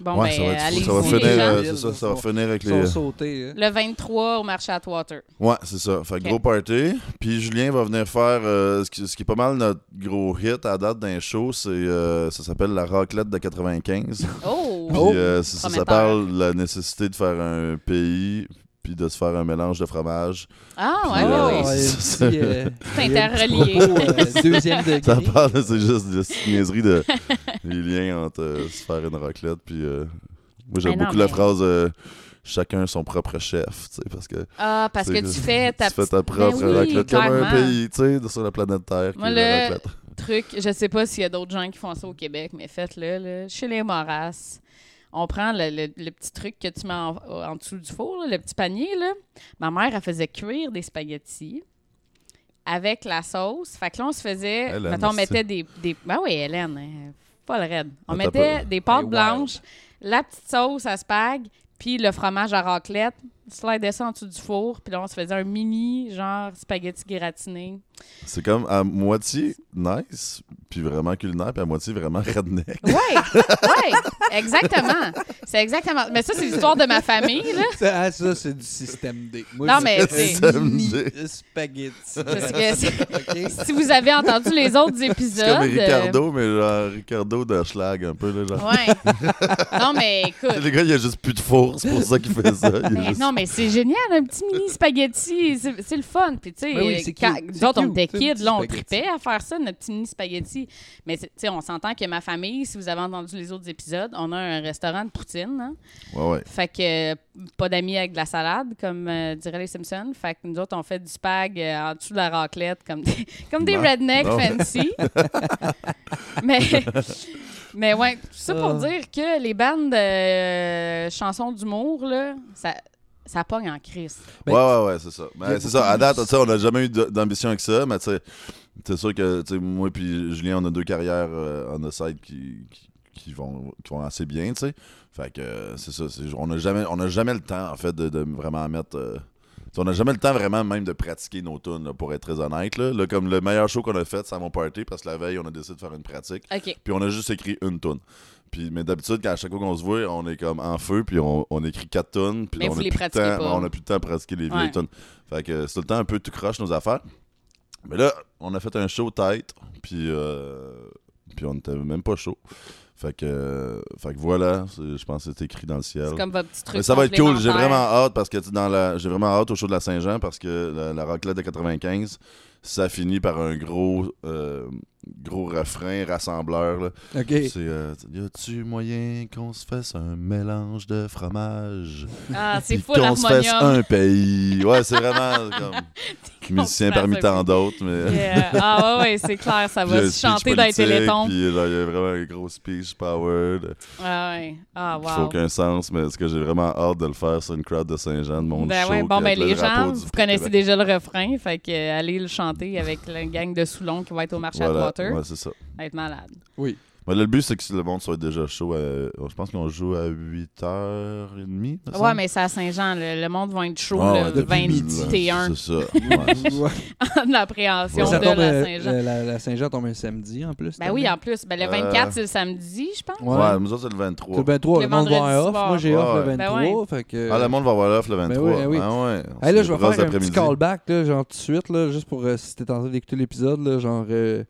Bon, ouais, ben, ça va, être fou. allez-y, ça va les finir, euh, c'est ça, ça va finir avec les. sautés. hein. Le 23 au marché Atwater. Ouais, c'est ça. Fait que Ok. gros party. Puis Julien va venir faire euh, ce, qui, ce qui est pas mal notre gros hit à date d'un show. C'est, euh, ça s'appelle la raclette de 95. Oh! Puis Oh. euh, c'est ça, ça parle de la nécessité de faire un pays puis de se faire un mélange de fromage. Ah, ouais, euh, ouais, Ouais, c'est- euh, interrelié. euh, deuxième degré. Ça parle, c'est juste de cette niaiserie de les liens entre euh, se faire une raclette puis euh, moi j'aime beaucoup la phrase euh, chacun son propre chef, tu sais parce que Ah, parce que tu fais ta tu fais ta propre Ben oui, raclette comme un pays, tu sais, sur la planète Terre Moi, le- raclette. truc. Je sais pas s'il y a d'autres gens qui font ça au Québec, mais faites-le. là. Chez les Moras, on prend le, le- le petit truc que tu mets en, en dessous du four, là, le petit panier. Là. Ma mère, elle faisait cuire des spaghettis avec la sauce. Fait que là, on se faisait. Hélène, mettons, on mettait des, des. Ben oui, Hélène, pas le raide. On mettait pas. des pâtes Hey, blanches, la petite sauce à spag, puis le fromage à raclette. Slidait ça en dessous du four, puis là, on se faisait un mini, genre, spaghetti gratiné. C'est comme à moitié nice, puis vraiment culinaire, puis à moitié vraiment redneck. Oui, oui, exactement. C'est exactement. Mais ça, c'est l'histoire de ma famille, là. Ça, ah, ça, c'est du système D. Moi, Non, je- mais c'est- un mini Système spaghetti. Parce que c'est- OK? si vous avez entendu les autres C'est épisodes. comme euh, Ricardo, mais genre Ricardo de Schlag un peu, là, genre. Ouais. Non, mais écoute. Le gars, il a juste plus de four, c'est pour ça qu'il fait ça. Il Mais juste- non, mais c'est génial, un petit mini spaghetti. C'est le fun. Puis, tu sais, Ben oui, quand- on était kids, là, on tripait à faire ça, notre petit mini spaghetti. Mais, tu sais, on s'entend que ma famille, si vous avez entendu les autres épisodes, on a un restaurant de poutine. hein. Ouais, ouais. Fait que euh, pas d'amis avec de la salade, comme euh, diraient les Simpsons. Fait que nous autres, on fait du spag euh, en dessous de la raclette, comme des, comme des rednecks fancy. mais, mais ouais, tout ça pour Ah. dire que les bandes de euh, chansons d'humour, là, ça, ça pogne en crise. Ben, ouais, ouais, ouais, c'est ça. a Ben, c'est ça. À date, tu sais, on n'a jamais eu d'ambition avec ça, mais tu sais, c'est sûr que moi et Julien, on a deux carrières euh, on the side qui, qui, qui vont, qui vont assez bien, tu sais. Fait que euh, c'est ça. on n'a jamais, on a jamais le temps, en fait, de, de vraiment mettre. euh, on n'a jamais le temps vraiment même de pratiquer nos tunes, là, pour être très honnête. Là. Là, comme le meilleur show qu'on a fait, c'est à mon party, parce que la veille, on a décidé de faire une pratique. OK. Puis on a juste écrit une tune. Puis, mais d'habitude, quand à chaque fois qu'on se voit, on est comme en feu, puis on, on écrit quatre tunes. Puis Mais on a plus de temps-. On a plus de temps à pratiquer les Ouais. vieilles tunes. Fait que c'est tout le temps un peu tout croche nos affaires. Mais là, on a fait un show tête, puis, euh, puis on était même pas chaud. Fait que, euh, fait que voilà, je pense que c'est écrit dans le ciel. C'est comme votre petit truc. Mais ça va être cool. J'ai vraiment hâte parce que dans la, j'ai vraiment hâte au show de la Saint-Jean parce que la, la raclette de 95, ça finit par un gros, euh, gros refrain rassembleur. Là. OK. C'est euh, y a-tu moyen qu'on se fasse un mélange de fromage? Ah, c'est full qu'on se fasse un pays. Ouais, c'est vraiment comme musicien parmi tant d'autres, mais. Yeah. Ah ouais, ouais, c'est clair, ça va se chanter dans les télétons. Puis là, il y a vraiment un gros speech powered. Ah ouais. Ah qui fait wow. aucun sens, mais ce que j'ai vraiment hâte de le faire sur une crowd de Saint-Jean, de mon Ben show. ouais, bon, ben les gens, vous connaissez déjà le refrain, fait que euh, allez le chanter avec la gang de Soulon qui va être au marché Voilà, à Water. ouais, c'est ça. Va être malade. Oui. Mais là, le but, c'est que le monde soit déjà chaud. à- je pense qu'on joue à 8h30. me Ouais, mais c'est à Saint-Jean. Le, le monde va être chaud Ah, le ouais, depuis midi, 21 C'est ça. Ouais, c'est ça. Ouais. en appréhension Ouais. De tombe, la euh, Saint-Jean. la, la- la Saint-Jean tombe un samedi en plus. Ben oui, en plus. Ben, le Euh, 24, c'est le samedi, je pense. Ouais. Ouais, nous autres, c'est le 23. C'est le 23, Le le monde va vendredi en off. soir. Moi, j'ai off Ouais. le Ben 23. ouais. Fait que... Ah, le monde va voir l'offre le 23. Ben oui, ben oui. Ah ouais. Hey, là, je vais faire un petit callback, genre tout de suite, là, juste pour euh, si t'es en train d'écouter l'épisode, genre, euh,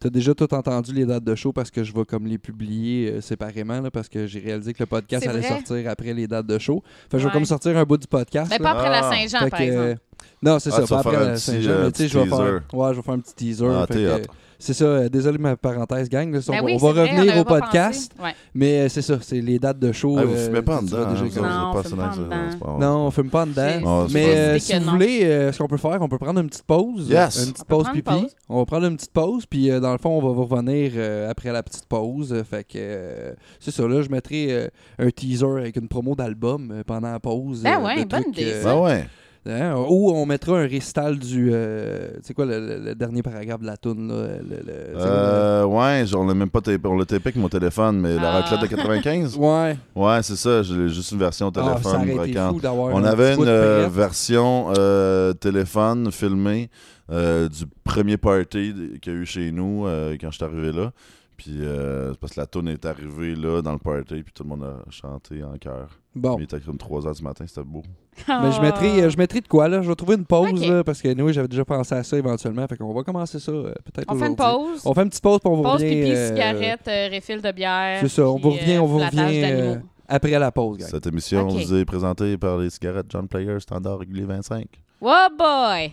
t'as déjà tout entendu les dates de show parce que je vais comme les publier euh, séparément, là, parce que j'ai réalisé que le podcast C'est allait vrai? sortir après les dates de show. Fait que je vais Ouais. comme sortir un bout du podcast. Mais là. pas après la Ah. Saint-Jean, Fait par que, exemple. Non, c'est Ah, ça, pas après la Saint-Jean, euh, mais tu sais, je vais faire, teaser. ouais, je vais faire un petit teaser. Ah, fait que, théâtre. c'est ça, euh, désolé ma parenthèse, gang. là, Ben on va, oui, on va c'est vrai, on revenir au podcast. Ouais. mais euh, c'est ça, c'est les dates de show. Ah, vous euh, fumez pas en dedans. déjà hein, Non, on pas fume pas dedans. Non, on fume pas en dedans. Ah, Mais euh, si vous non. voulez, euh, ce qu'on peut faire, on peut prendre une petite pause. Yes. Une petite pause pipi. pause. On va prendre une petite pause, puis dans le fond, on va vous revenir après la petite pause. Fait que c'est ça, là, je mettrai un teaser avec une promo d'album pendant la pause. Ben ouais, bonne idée. Ben ouais. Hein, ou on mettra un récital du. euh, c'est quoi le, le- le dernier paragraphe de la toune, là? Le, le- c'est quoi, Euh, ouais, on l'a même pas tapé, on l'a tapé avec mon téléphone, mais la Ah. raclette de 95, le- Ouais. ouais, c'est ça, j'ai juste une version Ah, ça téléphone. été brocante. fou d'avoir On un avait une euh, version euh, téléphone filmée euh, du premier party qu'il y a eu chez nous euh, quand je suis arrivé là. Puis euh, c'est parce que la tune est arrivée là dans le party, puis tout le monde a chanté en chœur. Bon. Il était comme 3 h du matin, c'était beau. Mais je mettrai, euh, je mettrai de quoi, là? Je vais trouver une pause, Ok. là, parce que nous, j'avais déjà pensé à ça éventuellement. Fait qu'on va commencer ça euh, peut-être On fait une aujourd'hui. pause. On fait une petite pause, puis on vous Pause, revient. pipi, euh, cigarette, euh, refill de bière. C'est ça, on puis, vous revient, euh, on vous flattage revient d'animaux. euh, après la pause, gang. Cette émission Ok. vous est présentée par les cigarettes John Player Standard régulier 25. Oh boy!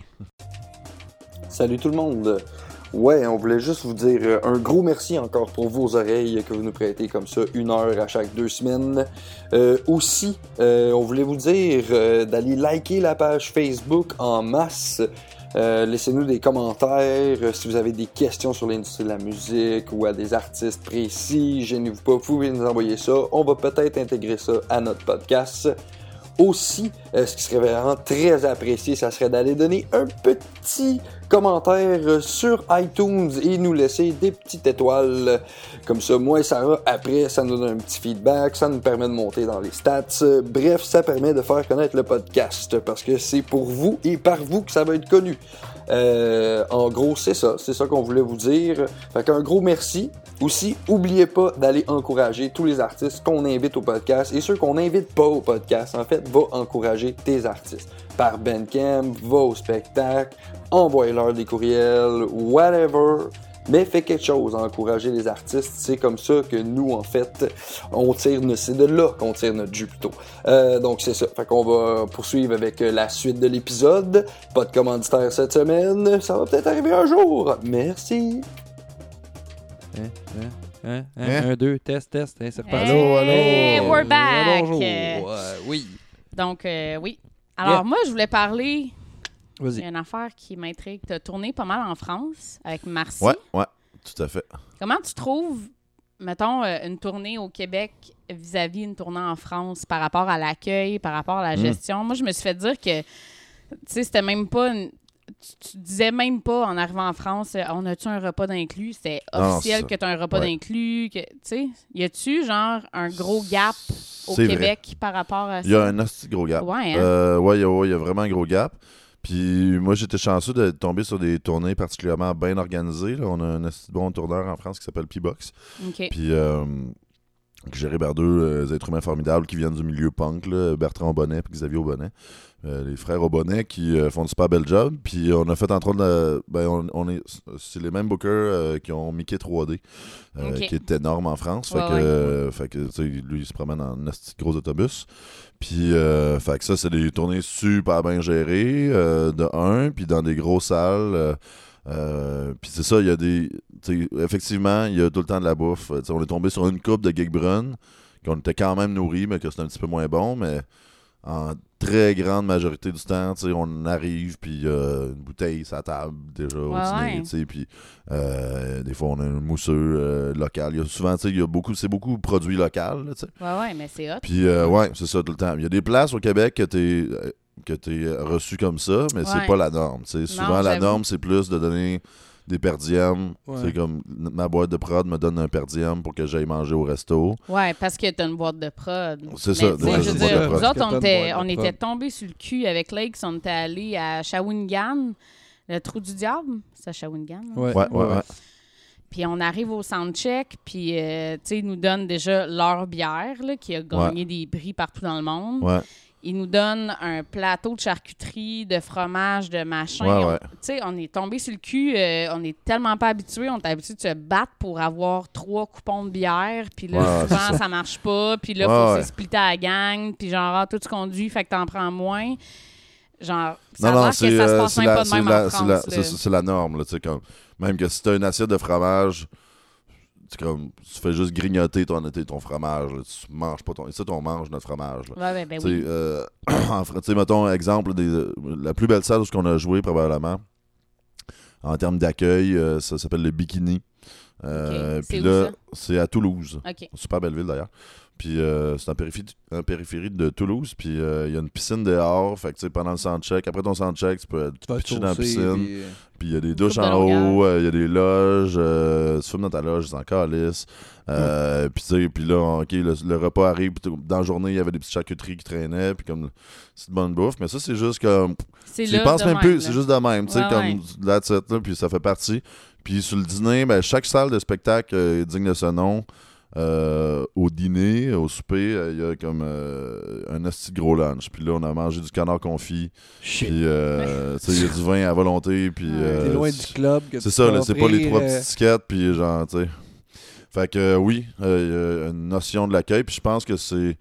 Salut tout le monde. Ouais, on voulait juste vous dire euh, un gros merci encore pour vos oreilles que vous nous prêtez comme ça une heure à chaque deux semaines. Euh, aussi, euh, on voulait vous dire d'aller liker la page Facebook en masse. Laissez-nous des commentaires si vous avez des questions sur l'industrie de la musique ou à des artistes précis. Gênez-vous pas, vous pouvez nous envoyer ça. On va peut-être intégrer ça à notre podcast. Aussi, ce qui serait vraiment très apprécié, ça serait d'aller donner un petit commentaire euh, sur iTunes et nous laisser des petites étoiles. Comme ça, moi et Sarah, après, ça nous donne un petit feedback, ça nous permet de monter dans les stats. Bref, ça permet de faire connaître le podcast parce que c'est pour vous et par vous que ça va être connu. Euh, en gros, c'est ça. C'est ça qu'on voulait vous dire. Fait qu'un gros merci. Aussi, oubliez pas d'aller encourager tous les artistes qu'on invite au podcast et ceux qu'on n'invite pas au podcast. En fait, va encourager tes artistes. Par Bandcamp, va au spectacle, envoie-leur des courriels, whatever. Mais fais quelque chose, encourager les artistes. C'est comme ça que nous, en fait, on tire, c'est de là qu'on tire notre jus plutôt. Euh, donc c'est ça. Fait qu'on va poursuivre avec euh, la suite de l'épisode. Pas de commanditaire cette semaine. Ça va peut-être arriver un jour. Merci. Hein, hein, hein, hein, Hein? Un, deux, test, test. Hein, c'est reparti. Allô, allô. Hey, we're back. Bonjour. Euh, oui. Donc, euh, oui. Alors, Yeah. moi, je voulais parler. Il y Vas-y. a une affaire qui m'intrigue. Tu as tourné pas mal en France avec Marcy. Ouais, ouais, tout à fait. Comment tu trouves, mettons, euh, une tournée au Québec vis-à-vis une tournée en France par rapport à l'accueil, par rapport à la Mm. gestion? Moi, je me suis fait dire que, tu sais, c'était même pas. une- Tu, tu disais même pas en arrivant en France, euh, on a-tu un repas d'inclus? C'était non, officiel que tu as un repas Ouais. d'inclus. Tu sais, y a-tu, genre, un gros gap au vrai. Québec par rapport à ça? Il y a un assez gros gap. Ouais, hein? Euh, ouais, il y a- ouais, y a vraiment un gros gap. Puis moi, j'étais chanceux de tomber sur des tournées particulièrement bien organisées. là. On a un assez bon tourneur en France qui s'appelle P-Box. Puis euh, géré par deux euh, êtres humains formidables qui viennent du milieu punk, là, Bertrand Bonnet et Xavier Aubonnet. Euh, les frères Aubonnet qui euh, font du super bel job. Puis on a fait entre autres, la- ben, on, on est, c'est les mêmes bookers euh, qui ont Mickey 3D, euh, Ok. qui est énorme en France. Fait Ouais, que, ouais. fait que, lui, il se promène en de gros autobus. Puis, fait que ça, c'est des tournées super bien gérées, de un, puis dans des grosses salles. Euh, euh, puis c'est ça, il y a des. tu Effectivement, il y a tout le temps de la bouffe. Tu sais, on est tombé sur une coupe de Gig Brun, qu'on était quand même nourri, mais que c'était un petit peu moins bon. Mais en très grande majorité du temps, tu on arrive, puis il y a une bouteille la table déjà au Ouais, dîner. tu Puis euh, des fois, on a un mousseux euh, local. Il y a souvent, tu il y a beaucoup, c'est beaucoup produit local. là, tu sais. Ouais, ouais, mais c'est hot. Puis, euh, ouais, c'est ça tout le temps. Il y a des places au Québec que t'es euh, que t'es reçu comme ça, mais c'est Ouais. pas la norme. tu sais. souvent, la norme, c'est plus de donner des per diem. Ouais. C'est comme ma boîte de prod me donne un per diem pour que j'aille manger au resto. Ouais, parce que t'as une boîte de prod. C'est ça, tu je c'est veux dire, de prod. nous autres, on était, on était tombés sur le cul avec Lakes. On était allés à Shawinigan, le trou du diable. C'est à Shawinigan. hein? Ouais, Ouais, ouais, ouais. Puis on arrive au soundcheck, puis euh, tu sais, ils nous donnent déjà leur bière, là, qui a gagné des prix partout dans le monde. Ouais, Ils nous donnent un plateau de charcuterie, de fromage, de machin. Ouais, On- ouais. Tu sais, on est tombé sur le cul. euh, on est tellement pas habitués. On est habitué de se battre pour avoir trois coupons de bière. Puis là, Ouais, souvent, ça. ça. marche pas. Puis là, faut se splitter à la gang. Puis genre, ah, toi, tu conduis, fait que t'en prends moins. Genre, ça Non, non, que c'est ça se euh, passe même la, pas de même la- en France. c'est- la norme. Là, tu sais, même que si t'as une assiette de fromage, c'est comme, tu fais juste grignoter ton, ton fromage. là. tu manges pas ton. Et ça, on mange notre fromage. là. Ouais, ben Tu sais, oui. euh, en mettons, exemple, des, euh, la plus belle salle où on a joué, probablement, en termes d'accueil, euh, ça s'appelle le Bikini. Euh. Puis là, c'est à Toulouse. Super belle ville d'ailleurs. Puis euh, c'est en périphérie, en périphérie de Toulouse. Puis euh, il y a une piscine dehors. Fait que tu sais, pendant le soundcheck, après ton soundcheck, tu peux Tu vas pitcher dans la piscine. puis, euh, Puis il y a des douches en haut, euh, il y a des loges, euh, tu fumes dans ta loge, c'est encore lisse. Euh, Puis tu sais, puis là, ok, le, le repas arrive, puis t- dans la journée, il y avait des petites charcuteries qui traînaient, puis comme, c'est de bonne bouffe. Mais ça, c'est juste comme, C'est tu y penses même même, plus, c'est juste de même, tu sais, Ouais, comme, ouais. that's it, là, puis ça fait partie. Puis sur le dîner, ben, chaque salle de spectacle est digne de ce nom. Euh, au dîner, au souper, euh, il y a comme euh, un asti de gros lunch. Puis là, on a mangé du canard confit. Shit. Puis, euh, il y a du vin à volonté. Puis, Ouais. T'es loin du c'est- club. c'est ça, c'est pas les trois petites tickets, puis genre, tu sais. Fait que oui, il y a une notion de l'accueil, puis je pense que c'est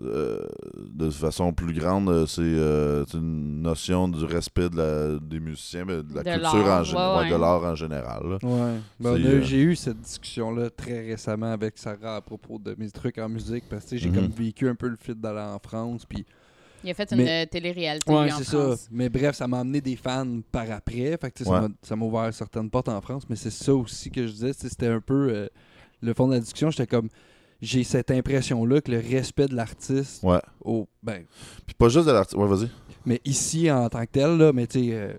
euh, de façon plus grande, euh, c'est euh, c'est une notion du respect de la, des musiciens, mais de la De culture en, ouais, ouais, de l'art en général. Ouais. Ben, euh, J'ai eu cette discussion-là très récemment avec Sarah à propos de mes trucs en musique parce que j'ai Mhm. comme vécu un peu le fit d'aller en France. Puis, Il a fait une Mais- euh, télé-réalité ouais, c'est France. ça. Mais bref, ça m'a amené des fans par après. Fait que, ça Ouais. m'a- ça m'a ouvert certaines portes en France. Mais c'est ça aussi que je disais. C'était un peu euh, le fond de la discussion. J'étais comme. J'ai cette impression-là que le respect de l'artiste. Ouais. au ben, Puis pas juste de l'artiste. Ouais, vas-y. mais ici en tant que tel, là, mais tu sais. euh,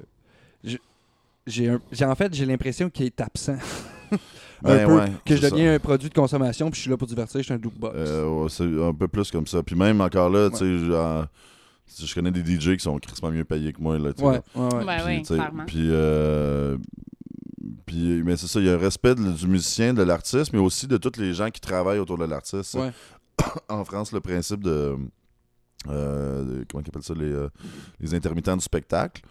j'ai en fait, j'ai l'impression qu'il est absent. un Ben peu, ouais, que je ça. deviens un produit de consommation, puis je suis là pour divertir, je suis un jukebox. Euh, ouais, c'est un peu plus comme ça. Puis même encore là, tu sais, je connais des DJ qui sont crissement mieux payés que moi. Là, ouais, ouais, ouais. Ouais, Puis, ouais, tu sais, clairement. Puis, euh, puis, mais c'est ça, il y a un respect de- du musicien, de l'artiste, mais aussi de tous les gens qui travaillent autour de l'artiste. Ouais. En France, le principe de. Euh, comment ils appellent ça les, euh, les intermittents du spectacle.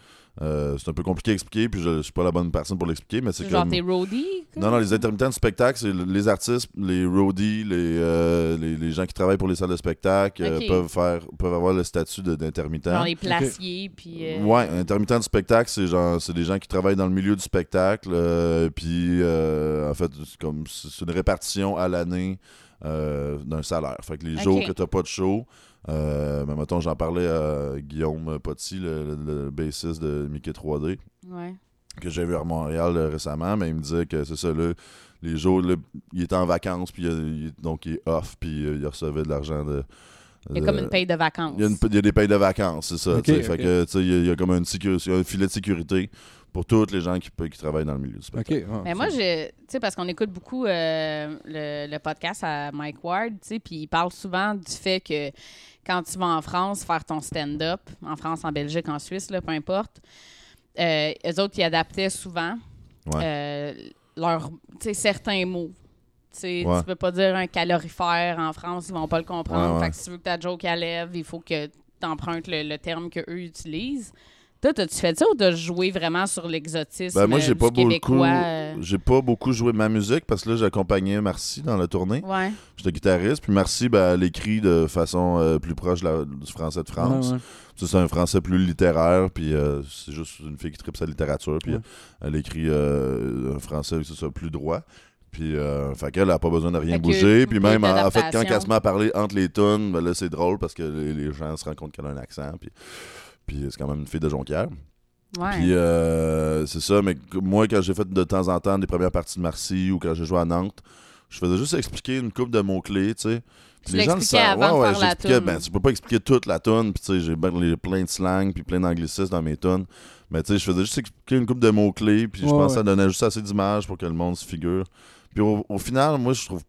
Euh, c'est un peu compliqué à expliquer, puis je, je suis pas la bonne personne pour l'expliquer, mais c'est Genre comme. tes roadies? quoi? Non, non, les intermittents du spectacle, c'est les artistes, les roadies, les, euh, les, les gens qui travaillent pour les salles de spectacle euh, peuvent faire peuvent avoir le statut de- d'intermittent. Genre les placiers, puis... euh, Ouais, intermittent du spectacle, c'est genre c'est des gens qui travaillent dans le milieu du spectacle, euh, puis euh, en fait c'est comme c'est une répartition à l'année euh, d'un salaire. Fait que les jours que t'as pas de show, euh, mais mettons j'en parlais à Guillaume Potty, le, le, le bassiste de Mickey 3D, Ouais. que j'ai vu à Montréal euh, récemment, mais il me disait que c'est ça là, les jours là, il était en vacances puis il, il- donc il est off puis euh, il recevait de l'argent de Il y a comme une paye de vacances. il y, a une- il y a des payes de vacances, c'est ça. Fait que, il y, a- il y a comme une un filet de sécurité pour tous les gens qui, travaillent dans le milieu du Ok. spectacle. ouais, Mais moi, je, tu sais, parce qu'on écoute beaucoup euh, le, le podcast à Mike Ward, tu sais, puis il parle souvent du fait que quand tu vas en France faire ton stand-up, en France, en Belgique, en Suisse, là, peu importe, euh, eux autres, ils adaptaient souvent Ouais. euh, leurs, tu sais, certains mots. Tu sais, Ouais. Tu peux pas dire un calorifère en France, ils vont pas le comprendre. Ouais, ouais. Fait que si tu veux que ta joke à lève, il faut que tu empruntes le, le terme qu'eux utilisent. Toi, t'as-tu fait ça ou t'as joué vraiment sur l'exotisme Ben, moi, euh, j'ai du pas beaucoup. québécois? euh? J'ai pas beaucoup joué ma musique parce que là, j'accompagnais Marcy dans la tournée. Ouais. J'étais guitariste. Puis Marcy, ben, elle écrit de façon euh, plus proche la- du français de France. Ouais, ouais. Ça, C'est un français plus littéraire, puis euh, c'est juste une fille qui tripe sa littérature, puis Ouais. euh, elle écrit euh, un français ça, plus droit. Puis, euh, fait qu'elle a pas besoin de rien Fait bouger. Puis même, en, en fait, quand elle se met à parler entre les tunes, ben là, c'est drôle parce que les, les gens se rendent compte qu'elle a un accent. Puis, puis c'est quand même une fille de Jonquière. Ouais. Puis euh, c'est ça, mais moi, quand j'ai fait de temps en temps des premières parties de Marcy ou quand j'ai joué à Nantes, je faisais juste expliquer une coupe de mots-clés, tu sais. Puis les gens le savent. Ouais, ouais, faire la j'expliquais. Ben, tu peux pas expliquer toute la tune, puis tu sais, j'ai ben plein de slang, puis plein d'anglicismes dans mes tunes. Mais tu sais, je faisais juste expliquer une coupe de mots-clés, puis je Ouais, pense que ouais. ça donnait juste assez d'images pour que le monde se figure. Puis au, au final, moi, je trouve,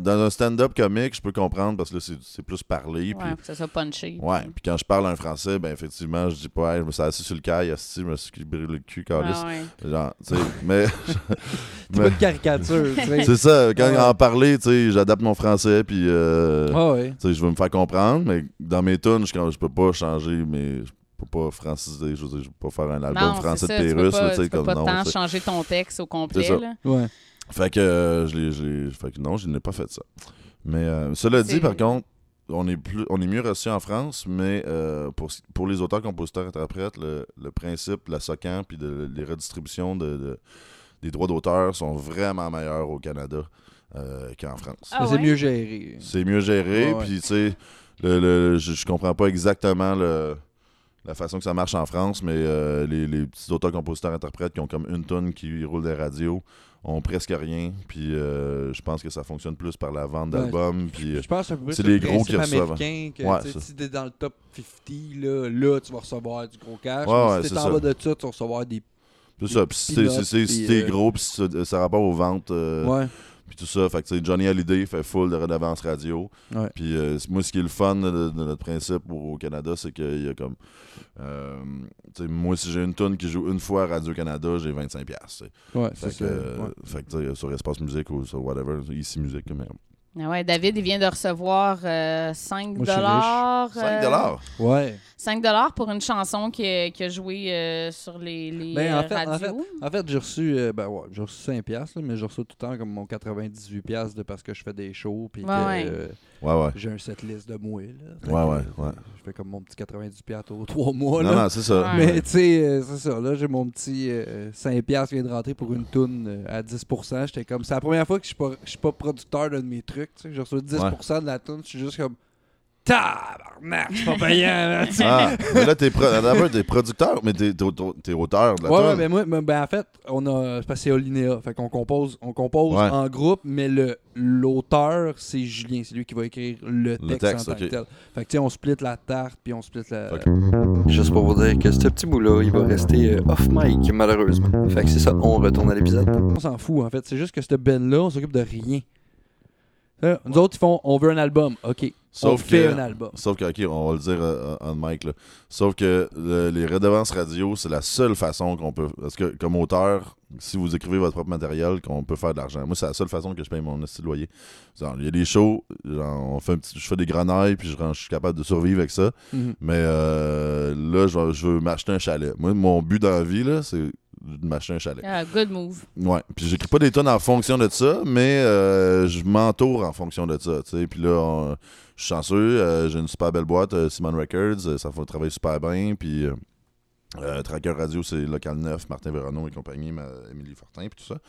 dans un stand-up comique, je peux comprendre parce que là, c'est c'est plus parlé, puis Ouais, faut que ça soit punché. Ouais, puis quand je parle en français, ben effectivement, je dis pas, hey, je me suis assis sur le caille, asti, je me suis brûlé le cul, Ah câlisse. ouais. Genre, tu sais, mais. C'est pas mais- une caricature, tu sais. c'est ça, quand Ouais. en parler, tu sais, j'adapte mon français, puis. euh, Ah ouais. tu sais, je veux me faire comprendre, mais dans mes tunes, je, quand- je peux pas changer, mais je peux pas franciser, je veux dire, je peux pas faire un album Non, français de ça, tu peux Pérus, pas, là, tu peux comme pas non. tant changer ton texte au complet. Là. Ouais. Fait que, euh, je l'ai- j'ai- fait que non, je n'ai pas fait ça. Mais euh, cela dit, par contre, on est, plus, on est mieux reçu en France, mais euh, pour, pour les auteurs, compositeurs, interprètes, le, le principe, la SOCAN, puis de, les redistributions de, de- des droits d'auteur sont vraiment meilleurs au Canada euh, qu'en France. Ah c'est mieux géré. C'est mieux géré, puis tu sais, le, le- je, je comprends pas exactement le, la façon que ça marche en France, mais euh, les, les petits auteurs, compositeurs, interprètes qui ont comme une tonne qui roule des radios ont presque rien, puis euh, je pense que ça fonctionne plus par la vente d'albums, puis... euh, Je pense que C'est le les gros qui reçoivent. que Ouais, si t'es dans le top 50, là, là, tu vas recevoir du gros cash. Ouais, mais si t'es en ça. bas de ça, tu vas recevoir des. C'est ça, puis si t'es- euh, gros, puis ça, ça rapporte aux ventes, euh, Ouais. Puis tout ça, fait que Johnny Hallyday fait full de redevances radio, Ouais. Puis euh, moi, ce qui est le fun de, de notre principe au, Canada, c'est qu'il y a comme. euh, moi, si j'ai une tune qui joue une fois à Radio-Canada, j'ai 25$. piastres, tu sais. Ouais, Fait c'est que, euh, ouais. fait que, sur Espace Musique ou sur whatever, ici Musique, mais. Ah ouais, David, il vient de recevoir euh, 5 Moi, je suis dollars. 5$! Ouais. 5 dollars pour une chanson qui a, qui a joué euh, sur les, les Ben, euh, en fait- en radios. En fait, j'ai reçu, euh, ben ouais, j'ai reçu 5 piastres, là, mais j'ai reçu tout le temps comme mon 98 piastres de parce que je fais des shows puis Ouais, que ouais. euh, Ouais, ouais. j'ai un setlist de moi. Là. Fait Ouais, ouais, euh, ouais. Je fais comme mon petit 98 piastres aux 3 mois. Non, là. non, c'est ça. Ouais. Mais tu sais, euh, c'est ça. Là, j'ai mon petit euh, 5$ piastres qui vient de rentrer pour une toune euh, à 10%. J'étais comme, c'est la première fois que je suis pas, je suis pas producteur de mes trucs. Tu sais. Je reçois 10% de la toune. Je suis juste comme, tabarnak, c'est pas payant. là, tu sais. Ah, mais là, t'es pro d'abord, t'es producteur, mais t'es t'es auteur de la Ouais, ouais, tune. mais moi, mais- ben, en fait, on a. C'est parce que c'est Olinéa. Fait qu'on compose, on compose Ouais. en groupe, mais le l'auteur, c'est Julien. C'est lui qui va écrire le texte, texte, en tant ok. que tel. Fait que tu sais, on split la tarte, puis on split la. Juste pour vous dire que ce petit bout-là, il va rester euh, off mic, malheureusement. Fait que c'est ça, on retourne à l'épisode. On s'en fout, en fait. C'est juste que cette band-là, on s'occupe de rien. Euh, Nous autres, ils font on veut un album. OK. on Sauf fait que- un album. Sauf que, ok, on va le dire euh, en mic, là. Sauf que le- les redevances radio, c'est la seule façon qu'on peut. Parce que, comme auteur, si vous écrivez votre propre matériel, qu'on peut faire de l'argent. Moi, c'est la seule façon que je paye mon loyer. Il y a des shows, genre, on fait un petit, je fais des grenailles, puis je, suis capable de survivre avec ça. Mhm. Mais euh, là, je, je veux m'acheter un chalet. Moi, mon but dans la vie, là, c'est de m'acheter un chalet. Ah, good move. Ouais. Puis j'écris pas des tonnes en fonction de ça, mais euh, je m'entoure en fonction de ça. Puis là, on- je suis chanceux. euh, j'ai une super belle boîte, euh, Simon Records. ça fait travailler super bien. Puis Tracker Radio, c'est Local 9, Martin Véronneau et compagnie, ma, Émilie Fortin, puis tout ça.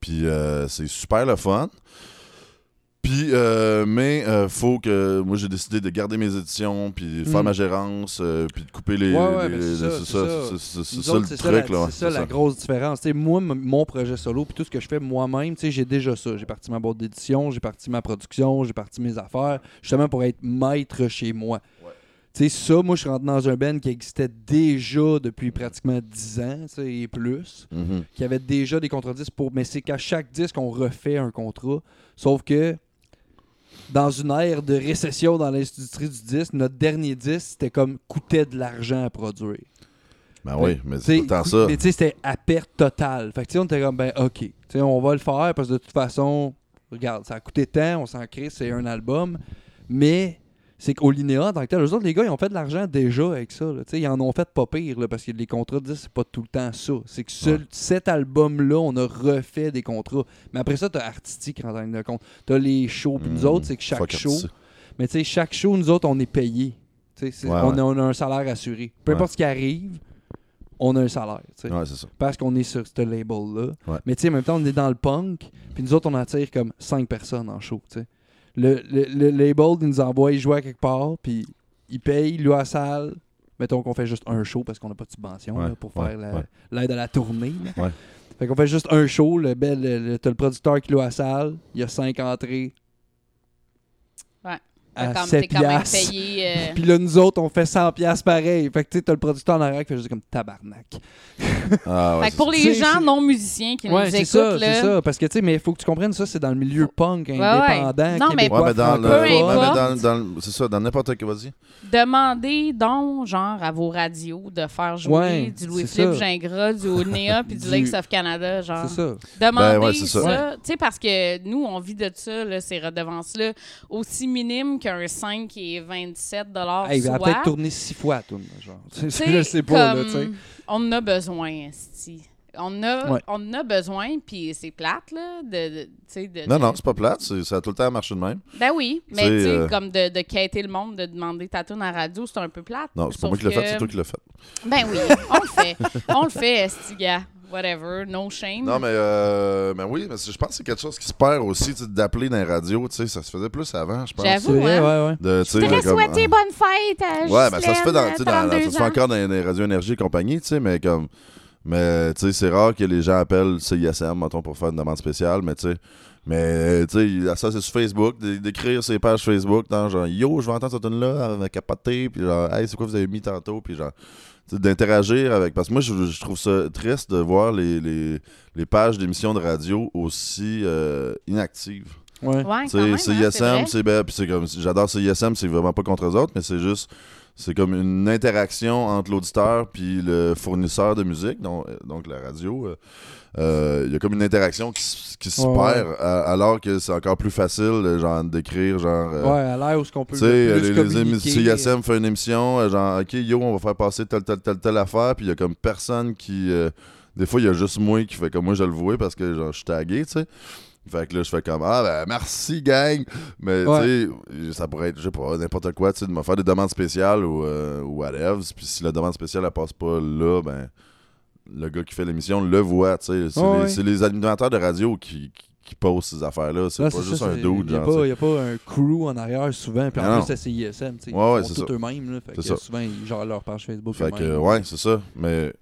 Puis euh, c'est super le fun. Puis, euh, mais euh, faut que. Moi, j'ai décidé de garder mes éditions, puis faire Mm. ma gérance, euh, puis de couper les. Ouais, ouais, les- c'est les- ça, c'est ça, c'est- le truc, là. c'est ça la grosse différence. Tu sais, moi, mon projet solo, puis tout ce que je fais moi-même, j'ai déjà ça. J'ai parti ma boîte d'édition, j'ai parti ma production, j'ai parti mes affaires, justement pour être maître chez moi. Ouais. Tu sais, ça, moi, je suis rentré dans un band qui existait déjà depuis pratiquement 10 ans, et plus, Mhm. qui avait déjà des contrats disques pour. Mais c'est qu'à chaque disque, on refait un contrat. Sauf que dans une ère de récession dans l'industrie du disque, notre dernier disque, c'était comme coûtait de l'argent à produire. Ben oui, mais c'est tout le temps ça. Mais tu sais, c'était à perte totale. Fait que tu sais, on était comme, ben, OK. On va le faire parce que de toute façon, regarde, ça a coûté tant, on s'en crée, c'est un album. Mais c'est qu'au Linéa, en tant que tel, eux autres, les gars, ils ont fait de l'argent déjà avec ça. là. Ils en ont fait pas pire, là, parce que les contrats disent c'est pas tout le temps ça. C'est que ce- Ouais. cet album-là, on a refait des contrats. Mais après ça, t'as artistique en tant que compte. T'as les shows. Puis nous Mm. autres, c'est que chaque show. Mais tu sais, chaque show, nous autres, on est payé. Ouais, on, ouais. On a un salaire assuré. Peu importe ce qui arrive, on a un salaire. Ouais, c'est ça. Parce qu'on est sur ce label-là. Ouais. Mais tu sais, en même temps, on est dans le punk. Puis nous autres, on attire comme 5 personnes en show. Le, le, le label, il nous envoie jouer à quelque part. Puis il paye, lui à la salle. Mettons qu'on fait juste un show parce qu'on n'a pas de subvention Ouais, là, pour ouais, faire la- ouais. l'aide à la tournée. Fait qu'on fait juste un show. Le bel, le- le- t'as le producteur qui loue à la salle. Il y a 5 entrées. Ouais. À comme- 7 T'es quand même piastres. payé. euh, Puis là, nous autres, on fait 100 pièces pareil. Fait que tu sais, t'as le producteur en arrière qui fait juste comme tabarnak. Ah, ouais, fait que pour les gens non musiciens qui nous Ouais, c'est écoutent, ça, là, c'est ça. Parce que, tu sais, mais il faut que tu comprennes ça, c'est dans le milieu punk, ouais. indépendant, Non, mais- mais dans, le, mais dans, dans c'est ça, dans n'importe quel. Vas-y. demandez donc, genre, à vos radios de faire jouer Ouais, du Louis c'est Philippe ça. Gingras, du Onéa puis du Lakes of Canada, genre. C'est ça. Demandez Ben ça. ça. Tu sais, parce que nous, on vit de ça, là, ces redevances-là, aussi minimes qu'un 5 qui est 27 Hey, il va peut-être tourner six fois, tout, genre. Je sais pas, là, comme, tu sais. On en a besoin, esti. On a, Ouais. on en a besoin, puis c'est plate, là, de, de- tu sais, de- Non, de- non, c'est pas plate. c'est- Ça a tout le temps marché de même. Ben oui, mais C'est, tu sais, euh, comme de, de quêter le monde, de demander ta tune à la radio, c'est un peu plate. Non, c'est pas moi qui l'ai fait, c'est toi qui l'as fait. Ben oui, on le fait. On le fait, esti, gars. Whatever, no shame. Non, mais, euh, mais oui, mais je pense que c'est quelque chose qui se perd aussi, d'appeler dans les radios. tu sais, Ça se faisait plus avant, je pense. J'avoue. Hein. ouais, ouais. Sais, Je voudrais souhaiter bonne fête à Ouais, ben ça se fait, dans, tu sais, dans, dans- ça se fait Gislaine, encore dans les radios énergie et compagnie, tu sais, mais comme. Mais, tu sais, c'est rare que les gens appellent CISM, mettons, pour faire une demande spéciale, mais tu sais. Mais, tu sais, ça, c'est sur Facebook, d'écrire ses pages Facebook, dans genre, yo, je vais entendre cette tune-là, avec capoter, puis genre, hey, c'est quoi vous avez mis tantôt, puis genre, d'interagir avec. Parce que moi, je, je trouve ça triste de voir les, les, les pages d'émissions de radio aussi euh, inactives. Ouais. Même, sais, hein, c'est c'est ben, puis c'est comme j'adore CISM, c'est vraiment pas contre eux autres, mais c'est juste c'est comme une interaction entre l'auditeur puis le fournisseur de musique, donc, euh, donc la radio. euh, Il y a comme une interaction qui, qui se Ouais, perd, alors que c'est encore plus facile, euh, genre d'écrire, genre. euh, Ouais, à l'air où ce qu'on peut tu sais, le les, émissions- CISM fait une émission, euh, genre, OK, yo, on va faire passer telle, telle, telle, telle affaire, puis il y a comme personne qui. euh, des fois, il y a juste moi qui fait comme moi, je le vois parce que genre, je suis tagué, tu sais. Fait que là, je fais comme, ah, ben, merci, gang. Mais, Ouais. tu sais, ça pourrait être, je sais pas, n'importe quoi, tu sais, de me faire des demandes spéciales ou, euh, ou whatever. Puis si la demande spéciale, elle passe pas là, ben, le gars qui fait l'émission le voit. C'est Ouais, les, ouais. les animateurs de radio qui, qui, qui posent ces affaires-là. C'est pas juste ça, un dude, y a genre. pas- tu sais. y a pas un crew en arrière souvent. Puis en plus, c'est CISM. Ouais, ouais, ils c'est font tout eux-mêmes. souvent, ils gèrent leur page Facebook. Fait que, eux-mêmes. ouais, c'est ça. Mais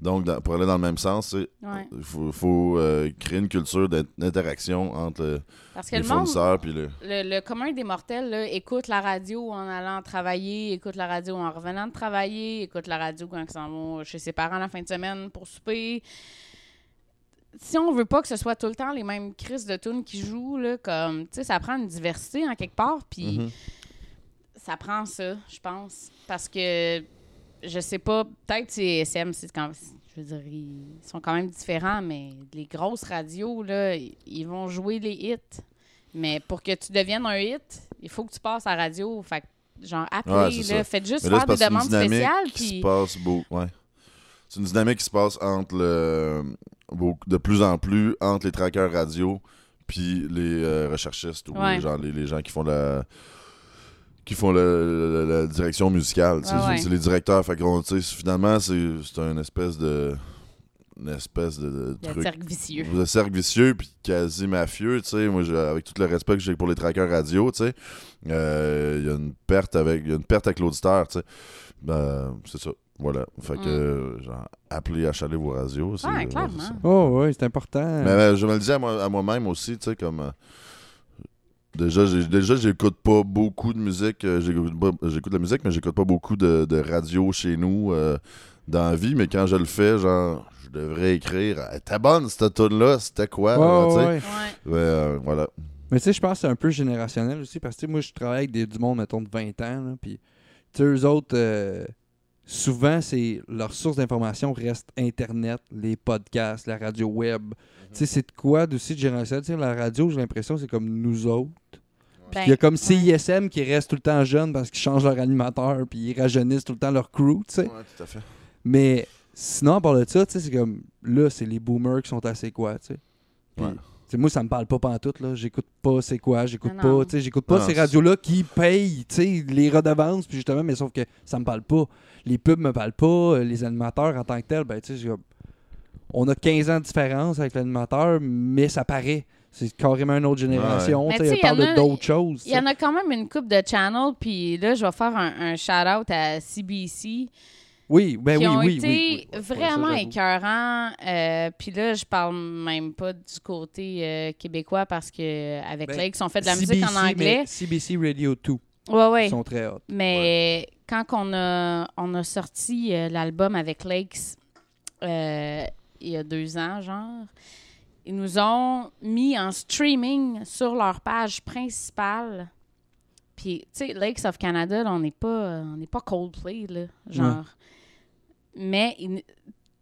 donc, dans- pour aller dans le même sens, il Ouais. faut, faut, euh, créer une culture d'in- d'interaction entre le- Parce que les le fournisseurs le. le, le commun des mortels, là, écoute la radio en allant travailler, écoute la radio en revenant de travailler, écoute la radio quand ils s'en vont chez ses parents la fin de semaine pour souper. Si on veut pas que ce soit tout le temps les mêmes crises de tunes qui jouent, là, comme, tu sais, ça prend une diversité en quelque part, puis Mhm. ça prend ça, je pense. Parce que, je sais pas, peut-être c'est SM, c'est quand je veux dire, ils sont quand même différents, mais les grosses radios, là, ils- vont jouer les hits. Mais pour que tu deviennes un hit, il faut que tu passes à la radio. Fait que, genre, appelez, Ouais, là, faites juste là, faire des demandes spéciales. qui Puis... se passe. Ouais. C'est une dynamique qui se passe entre le, de plus en plus entre les trackers radio puis les euh, recherchistes ou Ouais. les, gens, les, les gens qui font la qui font le- la, la direction musicale. Ouais, ouais. C'est les directeurs. Fait finalement, c'est c'est une espèce de une espèce de, de truc cercle vicieux. de cercle vicieux puis quasi mafieux, tu sais. Moi, j'ai- avec tout le respect que j'ai pour les trackers radio, tu sais, euh, il y a une perte avec, il y a une perte avec l'auditeur, tu sais. Ben, c'est ça. Voilà. Fait que, euh, genre, appelez à chaler vos radios. c'est- Mm. Ouais, clairement. Oh, ouais, c'est important. Mais je me le disais à moi- à moi-même aussi, tu sais, comme. euh, Déjà, j'ai- déjà, j'écoute pas beaucoup de musique. euh, J'écoute de la musique, mais j'écoute pas beaucoup de, de radio chez nous euh, dans la vie. Mais quand je le fais, genre, je devrais écrire Hey, T'es bonne cette tune-là, c'était quoi? Tu sais? ouais, ouais. Ouais, euh, voilà. Mais tu sais, je pense que c'est un peu générationnel aussi. Parce que moi, je travaille avec des, du monde, mettons, de 20 ans. Là, puis, tu sais, eux autres, euh, souvent, c'est leur source d'information reste Internet, les podcasts, la radio web. Tu sais, c'est de quoi aussi de sais, la radio, j'ai l'impression, c'est comme nous autres. Ben, Il y a comme ouais. CISM qui reste tout le temps jeune parce qu'ils changent leur animateur puis ils rajeunissent tout le temps leur crew, tu sais. Ouais, tout à fait. Mais sinon, à part de ça, tu sais, c'est comme là, c'est les boomers qui sont assez quoi, tu sais. Puis, Ouais. moi, ça me parle pas pantoute, là. J'écoute pas c'est quoi, j'écoute pas, tu sais, j'écoute pas non, ces radios-là qui payent, tu sais, les redevances, puis justement, mais sauf que ça me parle pas. Les pubs me parlent pas, euh, les animateurs en tant que tels, ben, tu sais, on a 15 ans de différence avec l'animateur, mais ça paraît. C'est carrément une autre génération, elle parle d'autres choses. Il y en a quand même une coupe de channels, puis là, je vais faire un, un shout-out à CBC, Oui, ben qui oui, ont oui, été oui, oui. Ouais, vraiment écœurants. euh, puis là, je parle même pas du côté euh, québécois parce que avec Ben, ils fait de la musique en anglais. mais CBC Radio 2, Ouais, ouais. ils sont très hot. Mais quand on a, on a sorti euh, l'album avec Lakes il y a deux ans, genre, ils nous ont mis en streaming sur leur page principale. Puis, tu sais, Lakes of Canada, là, on n'est pas, on pas Coldplay, là, genre. Mais ils-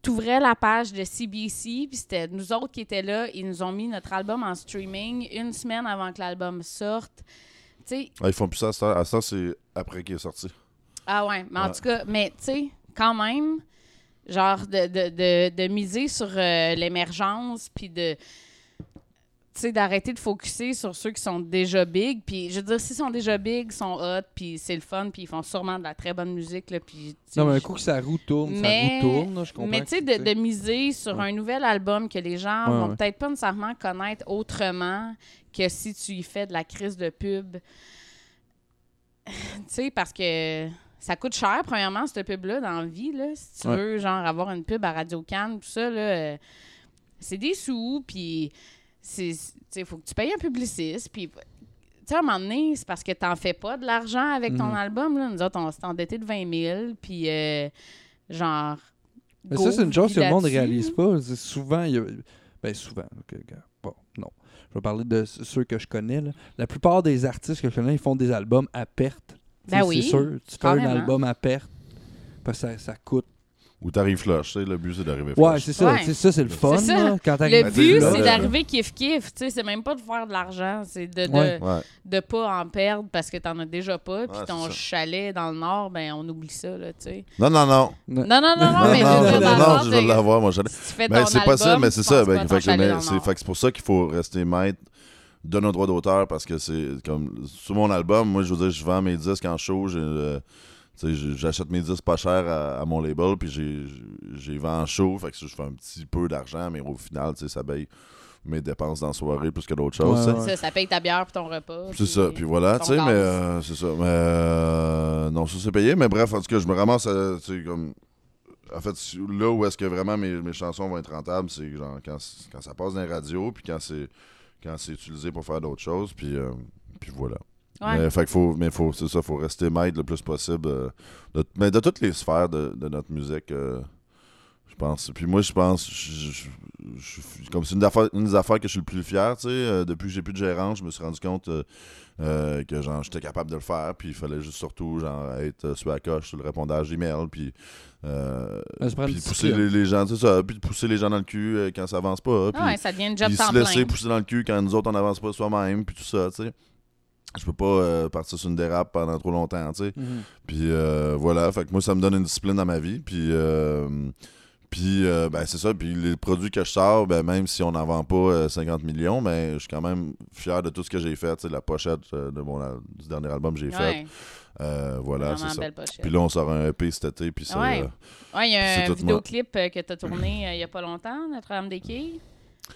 t'ouvrais la page de CBC, puis c'était nous autres qui étaient là. Ils nous ont mis notre album en streaming une semaine avant que l'album sorte. Tu sais, Ah, ils font plus ça à ça. C'est après qu'il est sorti. ah ouais, mais en Ouais. tout cas, mais tu sais, quand même, genre de, de, de, de miser sur euh, l'émergence, puis de, tu sais, d'arrêter de focuser sur ceux qui sont déjà big. Puis je veux dire, s'ils sont déjà big, ils sont hot, puis c'est le fun, puis ils font sûrement de la très bonne musique, là, puis... Non, mais un coup que sa roue tourne, Mais- sa roue tourne, là, je comprends. mais tu sais, de, de miser sur Ouais. un nouvel album que les gens Ouais, vont ouais. peut-être pas nécessairement connaître autrement que si tu y fais de la crise de pub. tu sais, parce que ça coûte cher, premièrement, cette pub-là, dans la vie. Là, si tu Ouais. veux, genre, avoir une pub à Radio Cannes, tout ça, là, euh, c'est des sous, puis c'est, il faut que tu payes un publiciste, puis... Tu sais, à un moment donné, c'est parce que t'en fais pas de l'argent avec ton Mhm. album. Là. Nous autres, on s'est endetté de 20 000, puis euh, genre... Mais ça, c'est une chose que le monde là-dessus, réalise pas. C'est souvent, il y a... ben souvent, ok, gars, bon, non. Je vais parler de ceux que je connais. là. La plupart des artistes que je connais, ils font des albums à perte. Ben oui, C'est sûr, tu fais un album à perte, parce que ça, ça coûte. Ou t'arrives flush, tu sais, le but c'est d'arriver Ouais, flush. c'est ça. Ouais. sais, Ça, c'est le fun. C'est ça. là, quand Le Ben, but, c'est d'arriver kiff-kiff. Tu sais, C'est même pas de faire de l'argent, c'est de, de, Ouais. Ouais. de pas en perdre parce que t'en as déjà pas. Puis Ouais, ton c'est ça. chalet dans le nord, ben on oublie ça, là, tu sais. Non, non, non. Non, non, non, non, Non, mais je non, veux dire, non, dans non, je de- vais l'avoir, moi. j'allais- Si tu fais Ben, ton c'est pas ça, mais c'est ça. Ben, chalet c'est fait que c'est pour ça qu'il faut rester maître de nos droits d'auteur parce que c'est comme sur mon album, moi je veux dire, je vends mes disques en show, euh, j'achète mes disques pas cher à, à mon label, puis j'ai, j'ai vends en show, fait que je fais un petit peu d'argent, mais au final, tu sais, ça paye mes dépenses dans la soirée plus que d'autres choses. Ouais, ouais. Ça, ça paye ta bière pour ton repas. C'est ça, puis voilà, tu sais, mais euh, c'est ça. Mais euh, non, ça c'est payé, mais bref, en tout cas, je me ramasse, à, comme. En fait, là où est-ce que vraiment mes, mes chansons vont être rentables, c'est genre quand, quand ça passe dans les radios, puis quand c'est quand c'est utilisé pour faire d'autres choses, puis, euh, puis voilà. Ouais. Mais, fait faut, mais faut, c'est ça, faut rester maître le plus possible euh, de, mais de toutes les sphères de, de notre musique. euh, je pense. Puis moi, je pense, je, je- je- je- comme c'est une, affaire- une des affaires que je suis le plus fier, tu sais, euh, depuis que j'ai plus de gérant, je me suis rendu compte euh, euh, que genre j'étais capable de le faire, puis il fallait juste surtout genre être sur la coche, sur le répondage d'email, puis puis pousser les, les gens, c'est ça, puis de pousser les gens dans le cul quand ça avance pas, puis Ah ouais, ça devient une job puis se laisser plein. pousser dans le cul quand nous autres on n'avance pas soi-même, puis tout ça, tu sais. Je peux pas euh, partir sur une dérape pendant trop longtemps, tu sais. Mhm. Puis euh, voilà, fait que moi, ça me donne une discipline dans ma vie. Puis, euh, puis euh, ben, c'est ça. Puis les produits que je sors, ben, même si on n'en vend pas euh, 50 millions, ben, je suis quand même fier de tout ce que j'ai fait. Tu sais, la pochette euh, de mon, du dernier album que j'ai fait. Ouais, Euh, voilà, c'est ça. Puis là, on sort un EP cet été. Puis ça, Ouais. euh, Ouais, il y a un vidéoclip euh, que tu as tourné euh, il y a pas longtemps, Notre-Dame des Quilles.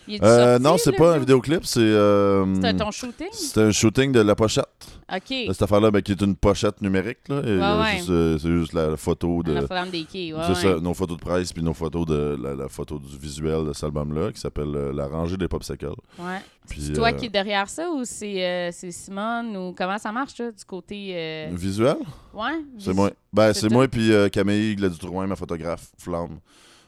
Euh, sorti, non, c'est pas un vidéoclip, c'est. euh, C'était ton shooting? c'est un shooting de la pochette. OK. De cette affaire-là, ben, qui est une pochette numérique. Là, et, Ouais, euh, ouais. euh, c'est juste la photo de. Notre-Dame des Quilles, ouais, c'est ça, nos photos de presse puis nos photos de la, la photo du visuel de cet album-là qui s'appelle euh, La rangée des popsicles. Ouais. Puis, C'est toi euh, qui es derrière ça ou c'est euh, c'est Simone ou comment ça marche là, du côté euh, Visuel, ouais c'est moi. Ben, c'est c'est moi puis euh, Camille Gladue-Drouin, ma photographe, Flamme.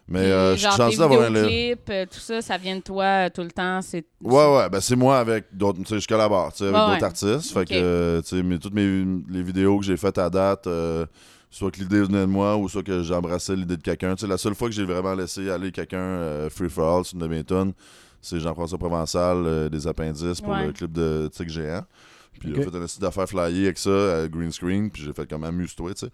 Mais euh, je suis genre chanceux d'avoir un livre. vidéoclips, euh, tout ça, ça vient de toi euh, tout le temps, c'est Ouais, ouais, ben c'est moi avec d'autres. Tu sais, je collabore tu sais, avec Ouais, d'autres ouais. artistes. Fait que, euh, tu sais, mais toutes mes, les vidéos que j'ai faites à date, euh, soit que l'idée venait de moi ou soit que j'embrassais l'idée de quelqu'un. Tu sais, la seule fois que j'ai vraiment laissé aller quelqu'un euh, free for all sur une de mes tonnes, c'est Jean-François Provençal euh, des Appendices pour Ouais. le clip de Tic Géant. Puis il Ok. a fait un essai d'affaires flyer avec ça, à green screen, puis j'ai fait comme amuse-toi, tu sais.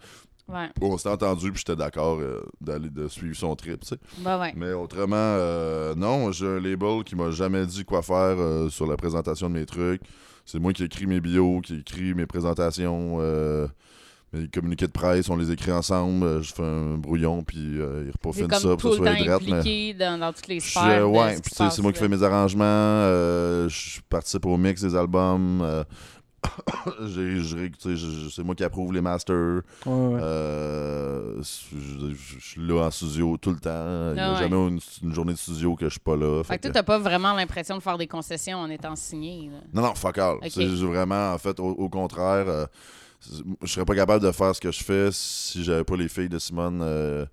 Ouais. On s'était entendu, puis j'étais d'accord euh, d'aller de suivre son trip, tu sais. Bah ouais. Mais autrement, euh, non, j'ai un label qui m'a jamais dit quoi faire euh, sur la présentation de mes trucs. C'est moi qui écris mes bios, qui écris mes présentations, mes communiqués de presse, on les écrit ensemble. je fais un brouillon, puis ils comme ça pour que ça soit drette, mais... dans, dans toutes les sphères. ouais, puis c'est moi qui fais mes arrangements, je participe au mix des albums, c'est moi qui approuve les masters, Ouais, ouais. euh, je, je- je suis là en studio tout le temps, il n'y a Ah ouais. jamais une, une journée de studio que je suis pas là. Fait fait que toi, que- t'as pas vraiment l'impression de faire des concessions en étant signé. là. Non, non, fuck all. C'est vraiment, en fait, au, au contraire, euh, je serais pas capable de faire ce que je fais si j'avais pas les filles de Simone euh,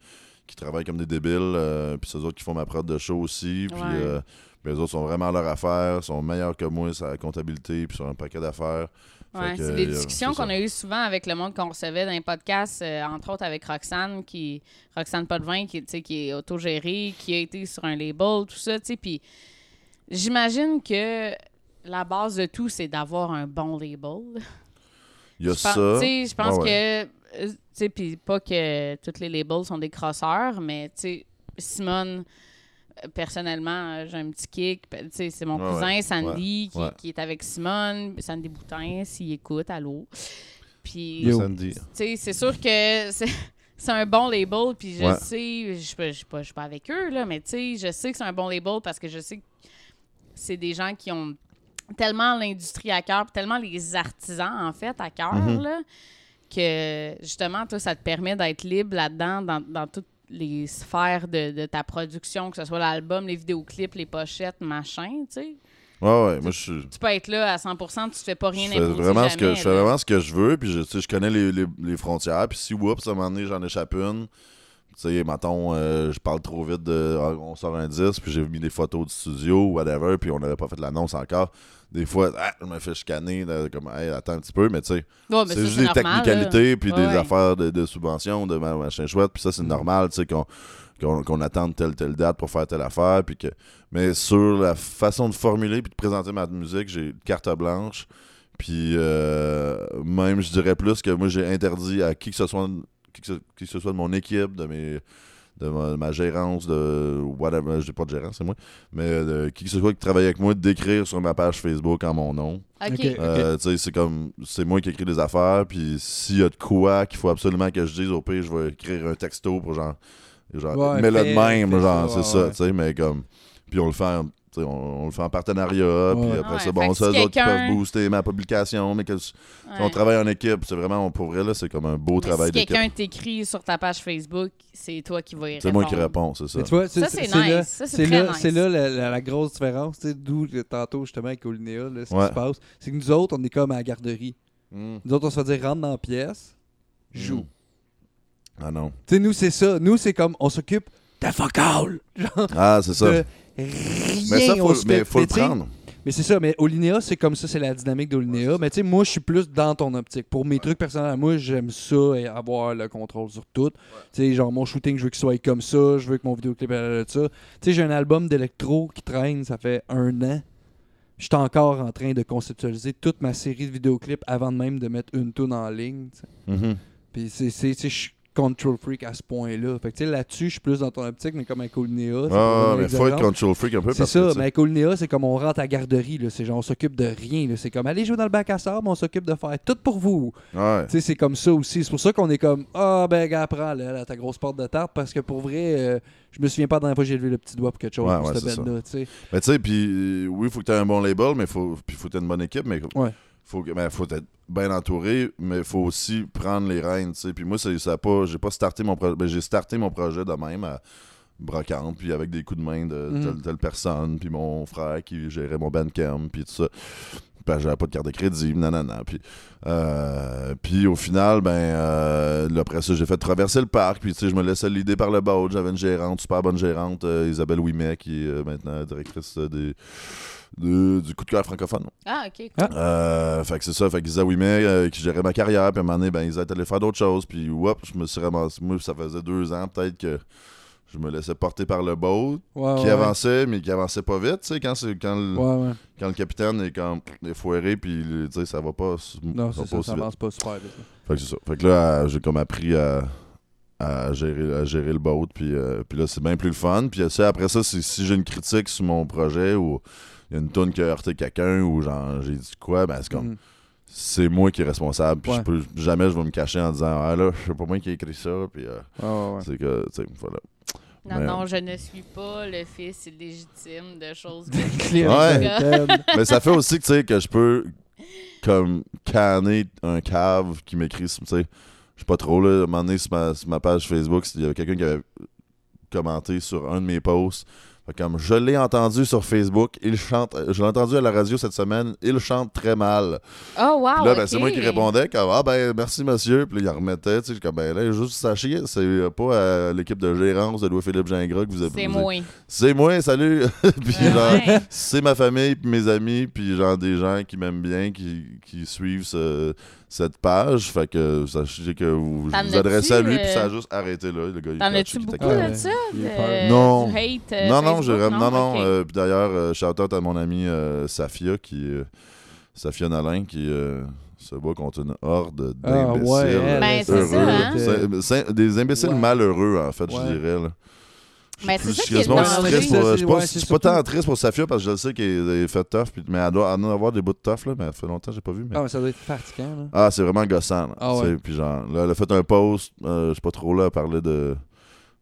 qui travaillent comme des débiles, euh, puis c'est eux autres qui font ma prod de show aussi, puis Ouais. euh, les autres sont vraiment à leur affaire, sont meilleurs que moi sur la comptabilité, puis sur un paquet d'affaires. Ouais, c'est des euh, discussions qu'on a eues souvent avec le monde qu'on recevait dans les podcasts, euh, entre autres avec Roxane, qui Roxane Potvin, qui, qui est autogérée, qui a été sur un label, tout ça, tu sais, puis j'imagine que la base de tout, c'est d'avoir un bon label. Il y a Je ça. Je pense Ouais, que, tu sais, puis pas que tous les labels sont des crosseurs, mais tu sais, Simone, euh, personnellement, euh, j'ai un petit kick. Tu sais, c'est mon Ouais, cousin ouais. Sandy Qui, Ouais. qui est avec Simone, Sandy Boutin, s'il écoute, allô. Puis, tu sais, c'est sûr que c'est. Un bon label, puis je Ouais. sais, je suis pas- je suis pas, pas avec eux, là, mais tu sais, je sais que c'est un bon label parce que je sais que c'est des gens qui ont tellement l'industrie à cœur, puis tellement les artisans, en fait, à cœur, Mhm. là, que justement, toi, ça te permet d'être libre là-dedans, dans, dans toutes les sphères de, de ta production, que ce soit l'album, les vidéoclips, les pochettes, machin, tu sais. Ouais, ouais, moi je suis. Tu peux être là à 100%, tu te fais pas rien imposer vraiment ce que je fais vraiment ce que je veux puis je, tu je connais les, les, les frontières puis si oups à un moment donné j'en échappe une tu sais mettons euh, je parle trop vite de ah, on sort un disque puis j'ai mis des photos du studio whatever puis on n'avait pas fait l'annonce encore des fois ah, je me fais chicaner de- comme hey, attends un petit peu mais tu sais Ouais, c'est juste des normal, là. technicalités puis Ouais, des ouais. affaires de, de subvention de ma- machin chouette puis ça c'est normal tu sais qu'on qu'on attende telle telle date pour faire telle affaire puis que mais sur la façon de formuler puis de présenter ma musique j'ai carte blanche puis euh, même je dirais plus que moi j'ai interdit à qui que ce soit qui que ce, qui que ce soit de mon équipe de mes de ma, gérance de whatever j'ai pas de gérance c'est moi mais de qui que ce soit qui travaille avec moi d'écrire sur ma page Facebook en mon nom. Euh, tu sais, c'est comme c'est moi qui écris des affaires puis s'il y a de quoi qu'il faut absolument que je dise au pire je vais écrire un texto pour genre genre Ouais, mets-le de même genre c'est ouais, ça ouais. tu sais mais comme puis on le fait on, on le fait en partenariat puis après Ouais, c'est fait bon ça si les autres qui peuvent booster ma publication mais que si Ouais. on travaille en équipe c'est vraiment pour vrai là c'est comme un beau Mais travail si d'équipe quelqu'un t'écrit sur ta page Facebook, c'est toi qui vas y c'est répondre. moi qui réponds c'est ça vois, Ça, c'est là- nice. Ça, c'est c'est très là, nice. c'est là la, la- la grosse différence, tu sais, d'où euh, tantôt justement avec Olinéa, ce Ouais. qui se passe, c'est que nous autres, on est comme à la garderie. Mm. Nous autres, on se fait dire rentre dans la pièce, joue. Mm. ah non Tu sais, nous, c'est ça. Nous, c'est comme on s'occupe de fuck all. Genre, ah c'est ça rien. mais ça faut, mais faut le prendre Mais c'est ça, mais Olinéa, c'est comme ça, c'est la dynamique d'Olinéa. Mais tu sais, moi, je suis plus dans ton optique. Pour mes trucs personnels, moi, j'aime ça et avoir le contrôle sur tout. Tu sais, genre, mon shooting, je veux qu'il soit comme ça. Je veux que mon vidéoclip de ça. Tu sais, j'ai un album d'électro qui traîne, ça fait un an. Je suis encore en train de conceptualiser toute ma série de vidéoclips avant de même de mettre une tune en ligne. Mhm. Puis c'est, je control freak à ce point-là. Fait que tu sais, là-dessus, je suis plus dans ton optique, mais comme avec pour ah mais faut être control freak un peu C'est ça, mais avec Olinéa, c'est comme on rentre à garderie. là. C'est genre, on s'occupe de rien. C'est comme, allez jouer dans le bac à sable, on s'occupe de faire tout pour vous. ouais Tu sais, c'est comme ça aussi. C'est pour ça qu'on est comme, ah, ben, gars, prends là, là, ta grosse porte de tarte, parce que pour vrai, euh, je me souviens pas dans la fois que j'ai levé le petit doigt pour quelque chose Ouais, pour ouais, cette band-là. tu sais. Tu sais, puis euh, oui, il faut que tu aies un bon label, mais faut, puis faut que tu aies une bonne équipe, mais Ouais. Faut, que- ben, faut être bien entouré, mais faut aussi prendre les rênes, tu sais. Puis moi, ça a pas, j'ai pas starté mon projet, ben, j'ai starté mon projet de même à brocante, puis avec des coups de main de Mhm. telle, telle personne, puis mon frère qui gérait mon bandcamp, puis tout ça. Ben, j'avais pas de carte de crédit, nanana. Puis, euh, puis au final, ben, euh, après ça, j'ai fait traverser le parc. Puis, tu sais, je me laissais l'idée par le boat. J'avais une gérante, super bonne gérante, euh, Isabelle Ouimet, qui est euh, maintenant directrice euh, des, de- du coup de cœur francophone. Ah, OK. Euh, fait que c'est ça, fait que Isa Ouimet euh, qui gérait ma carrière, puis à un moment donné, ben, Isa est allé faire d'autres choses, puis whoop, je me suis ramassé. Moi, ça faisait deux ans peut-être que je me laissais porter par le boat, Ouais, qui ouais. avançait, mais qui avançait pas vite, tu sais, quand, c'est- quand, le, Ouais, quand le capitaine est comme est foiré, puis tu sais, ça va pas. Non, ça c'est pas ça, ça avance pas super vite. Fait que c'est ça. Fait que là, j'ai comme appris à, à, gérer, à gérer le boat, puis, euh, puis là, c'est bien plus le fun. Puis après ça, c'est- si j'ai une critique sur mon projet ou il y a une toune qui a heurté quelqu'un ou genre j'ai dit quoi, ben c'est comme Mhm. c'est moi qui est responsable. Puis Ouais. je peux, jamais je vais me cacher en disant Ah là, je sais pas moi qui ai écrit ça. Puis euh, Ouais, c'est que, tu sais, voilà. Non, non, je ne suis pas le fils illégitime de choses Ouais. Mais ça fait aussi que, tu sais, que je peux comme canner un cave qui m'écrit, tu sais. Je sais pas trop, là. À un moment donné, sur ma, sur ma page Facebook, il y avait quelqu'un qui avait commenté sur un de mes posts. Comme je l'ai entendu sur Facebook, il chante, je l'ai entendu à la radio cette semaine, il chante très mal. Oh, wow. Puis là, ben, c'est moi qui répondais comme Ah ben merci monsieur. Puis là, il remettait, tu sais, comme ben là, juste sachez, c'est euh, pas à l'équipe de gérance de Louis-Philippe Gingras que vous avez C'est moi. C'est moi, salut! puis Ouais. genre, c'est ma famille, puis mes amis, puis genre des gens qui m'aiment bien, qui, qui suivent ce- cette page. Fait que sachez que vous T'en vous adressez à lui, puis ça a euh, juste arrêté là. Le gars, il T'en as-tu beaucoup de ça? est de-. Non. Du hate euh, non, non, j'ai non, non? Euh, puis d'ailleurs, euh, shout-out à mon ami euh, Safia, qui, euh, Safia Nalin, qui euh, se bat contre une horde Ah, d'imbéciles. ouais, elle, Ben, c'est ça, hein? C'est- c'est- des imbéciles Ouais. malheureux, en fait, je dirais. Là. Ben, Je c'est suis triste pour- Je pas, ouais, je c'est suis pas tant triste pour Safia parce que je sais qu'elle est fait tough, puis- mais elle doit en avoir des bouts de tough, là, mais ça fait longtemps que j'ai pas vu. Mais... Ah, mais ça doit être fatigant, là. Ah, c'est vraiment gossant. Là. Ah ouais. Puis genre, là, elle a fait un post, euh, je sais pas trop là, à parler de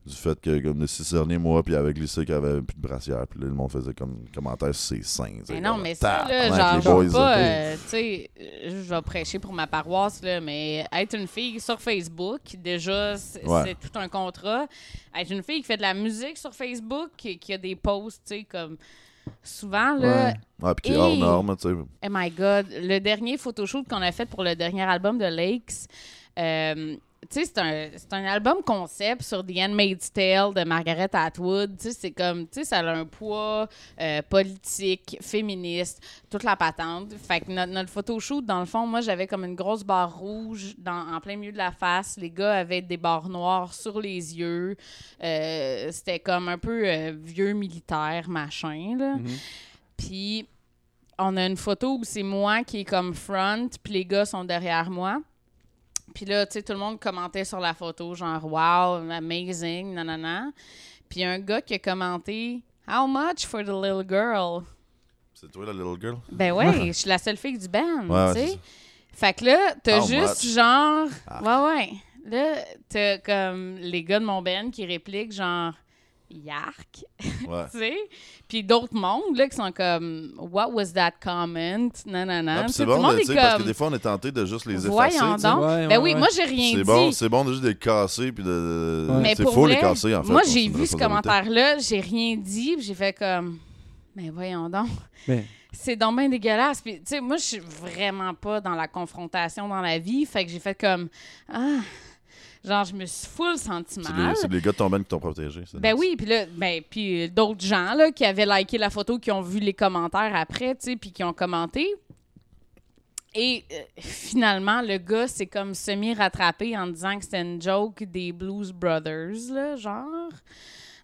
du fait que comme les six derniers mois, puis avec glissé qu'elle avait plus de brassière, puis là, le monde faisait comme commentaire sur ses seins. Mais non, mais ça, là, genre, les pas, euh, tu sais, euh, je vais prêcher pour ma paroisse, là, mais être une fille sur Facebook, déjà, c'est Ouais. tout un contrat. Être une fille qui fait de la musique sur Facebook, qui, qui a des posts, tu sais, comme souvent, là, Ouais. Ouais, puis qui est hors norme, tu sais. Oh my God. Le dernier photoshoot qu'on a fait pour le dernier album de Lakes, euh, tu sais, c'est un, c'est un album concept sur The Handmaid's Tale de Margaret Atwood. Tu sais, c'est comme, tu sais, ça a un poids euh, politique, féministe, toute la patente. Fait que notre, notre photoshoot, dans le fond, moi, j'avais comme une grosse barre rouge dans, en plein milieu de la face. Les gars avaient des barres noires sur les yeux. Euh, C'était comme un peu euh, vieux militaire, machin, là. Mhm. Puis on a une photo où c'est moi qui est comme front, puis les gars sont derrière moi. Puis là, tu sais, tout le monde commentait sur la photo, genre wow, amazing, nanana. Puis un gars qui a commenté How much for the little girl? C'est toi, la little girl? Ben ouais, je suis la seule fille du band, Ouais, tu sais. Fait que là, t'as How juste much? genre. Ah. Ouais, ouais. Là, t'as comme les gars de mon band qui répliquent genre Yark, Ouais. tu sais. Puis d'autres mondes, là, qui sont comme What was that comment? Non, non, non. C'est tout le bon, monde tu est sais, parce que des fois, on est tenté de juste les effacer. Voyons donc. Ouais, ben oui, ouais. moi, j'ai rien C'est dit. bon, c'est bon de juste les casser puis de. Mais c'est pour faux les vrai, casser en fait. Moi, j'ai vu ce commentaire-là, j'ai rien dit, puis j'ai fait comme. Mais voyons donc. Mais C'est donc bien dégueulasse. Puis, tu sais, moi, je suis vraiment pas dans la confrontation dans la vie. Fait que j'ai fait comme. Ah. Genre, je me suis full senti C'est les, c'est les gars de ton band qui t'ont protégé. c'est Ben nice. oui, puis là, ben, puis euh, d'autres gens là, qui avaient liké la photo, qui ont vu les commentaires après, tu sais, puis qui ont commenté. Et euh, finalement, le gars s'est comme semi-rattrapé en disant que c'était une joke des Blues Brothers, là, genre,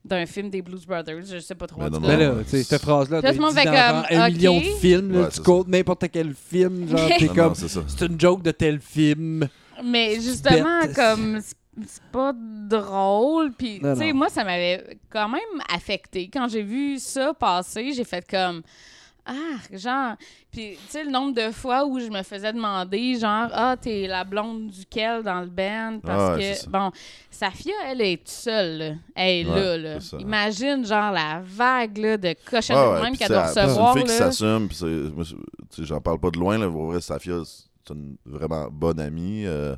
d'un film des Blues Brothers, je sais pas trop. Ben en non, tout non. Ben là, tu sais, cette phrase-là, dans comme, un million de films. Là, Ouais, tu comptes n'importe quel film, genre, t'es comme, c'est ça. c'est une joke de tel film. Mais justement, Bête. comme c'est c'est pas drôle, puis tu sais, moi, ça m'avait quand même affecté. Quand j'ai vu ça passer, j'ai fait comme ah, genre, puis tu sais, le nombre de fois où je me faisais demander, genre, ah, t'es la blonde duquel dans le band, parce Ah ouais, c'est que, ça. bon, Safia, elle est toute seule, là. Elle est Ouais, là, là. c'est ça. Imagine, genre, la vague, là, de cochonneries ouais, même qu'elle c'est- doit c'est recevoir, une fille qui là. s'assume, puis c'est- j'en parle pas de loin, là, pour vrai, Safia, c'est vraiment bonne amie. euh,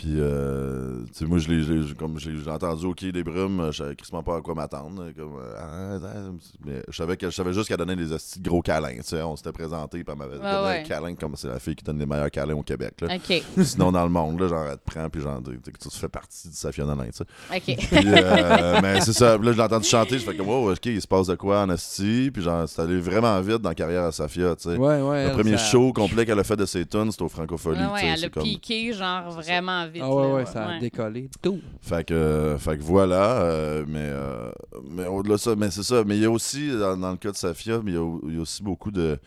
Puis, euh, tu sais, moi, je l'ai, comme j'ai entendu OK des brumes, je savais crissement pas à quoi m'attendre. Comme, euh, ah, ah, mais je savais que je savais juste qu'elle donnait des hosties de gros câlins. Tu sais, on s'était présenté, puis elle m'avait donné ouais. un câlin comme c'est la fille qui donne les meilleurs câlins au Québec. Là. OK. Sinon, dans le monde, là, genre, elle te prend, puis genre, tu tu fais partie de Safia Nolin, tu sais. OK. Puis, euh, mais c'est ça. Puis Là, je l'ai entendu chanter. Je fais comme, wow, OK, il se passe de quoi en Asti. Puis, genre, c'est allé vraiment vite dans la carrière à Safia, tu sais. Ouais, ouais. Le premier ça- show complet qu'elle a fait de ses tunes, c'était au Francophonie. Ouais, tu ouais, sais, elle a comme- piqué, genre, vraiment vite. Ah ouais, là, ouais, ça a décollé. Tout. Fait que, euh, fait que voilà. euh, mais euh, mais au-delà de ça, mais c'est ça. Mais il y a aussi, dans, dans le cas de Safia, mais il y a, il y a aussi beaucoup de.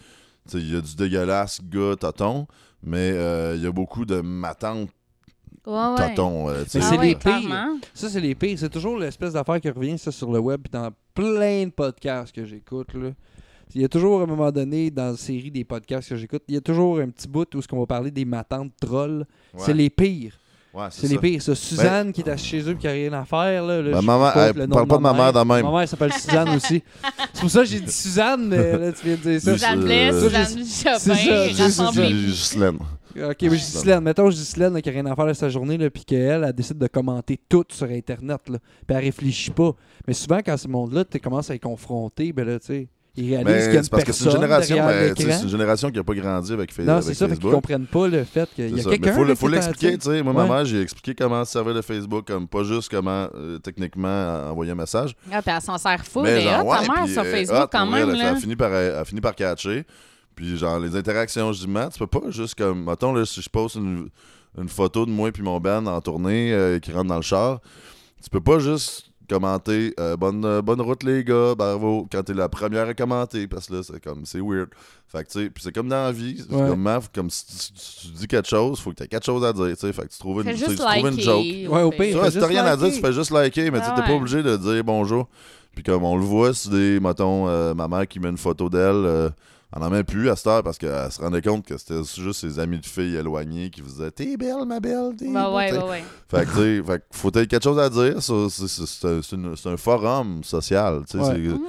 Il y a du dégueulasse gars tonton, mais euh, il y a beaucoup de ma tante Ouais, ouais. tonton. euh. Mais Ah c'est ouais, les pires. Ça, c'est les pires. C'est toujours l'espèce d'affaire qui revient ça sur le web puis dans plein de podcasts que j'écoute. là. Il y a toujours, à un moment donné, dans la série des podcasts que j'écoute, il y a toujours un petit bout où ce qu'on va parler des matantes trolls. Ouais. C'est les pires. Ouais, C'est les pires. Ça, Suzanne qui est chez eux et qui n'a rien à faire. Là, là, Ma je maman, coupe elle le nom parle pas de ma mère de même. Ma mère s'appelle Suzanne aussi. C'est pour ça que j'ai dit Suzanne, mais là, tu viens de dire ça. Suzanne euh, Blais, ça, Suzanne Chopin, Ghislaine. Ok, mais je dis Silène. Mettons, je dis Silène là, qui n'a rien à faire de sa journée, là, puis qu'elle, elle décide de commenter tout sur Internet, là, puis elle réfléchit pas. Mais souvent, quand ce monde-là, tu commences à y confronter, ben là, tu sais, ils réalisent qu'il y a Mais une c'est parce que c'est une génération, derrière mais, tu sais, l'écran. c'est une génération qui n'a pas grandi avec, Fa- Non, avec c'est ça, fait qu'ils Facebook. comprennent pas le fait qu'il y a quelqu'un. faut, le- là, faut est l'expliquer, tu sais. Moi, Ouais. ma mère, j'ai expliqué comment se servir de Facebook, comme pas juste comment euh, techniquement euh, envoyer un message. Ah, puis elle s'en sert full. mais genre, ouais, ta mère, puis, sur euh, Facebook, hot, quand même. elle, là. Elle a fini par, elle a fini par catcher. Puis genre, les interactions, je dis, Matt, tu peux pas juste comme, mettons, là, si je poste une, une photo de moi puis mon band en tournée euh, qui rentre dans le char, tu peux pas juste commenter euh, bonne, euh, bonne route les gars, bravo, quand t'es la première à commenter, parce que là, c'est comme, c'est weird. Fait que, tu sais, puis c'est comme dans la vie, c'est Ouais. comme, Matt, comme si tu, tu- tu dis quelque chose, faut que t'aies quelque chose à dire, tu sais. Fait que tu trouves une, tu tu trouves une joke. Ouais, au pire. Fais si t'as rien à dire, tu fais juste liker, mais tu sais, Ah t'es pas obligé de dire bonjour. Puis comme on le voit sur des, mettons, euh, ma mère qui met une photo d'elle, elle en met plus à cette heure parce qu'elle se rendait compte que c'était juste ses amis de filles éloignées qui faisaient T'es belle, ma belle, t'es Bah belle, ouais, t'sais. ouais, ouais. Fait que, tu sais, faut être quelque chose à dire. ça, c'est- un- forum social. tu sais, Ouais. c'est-.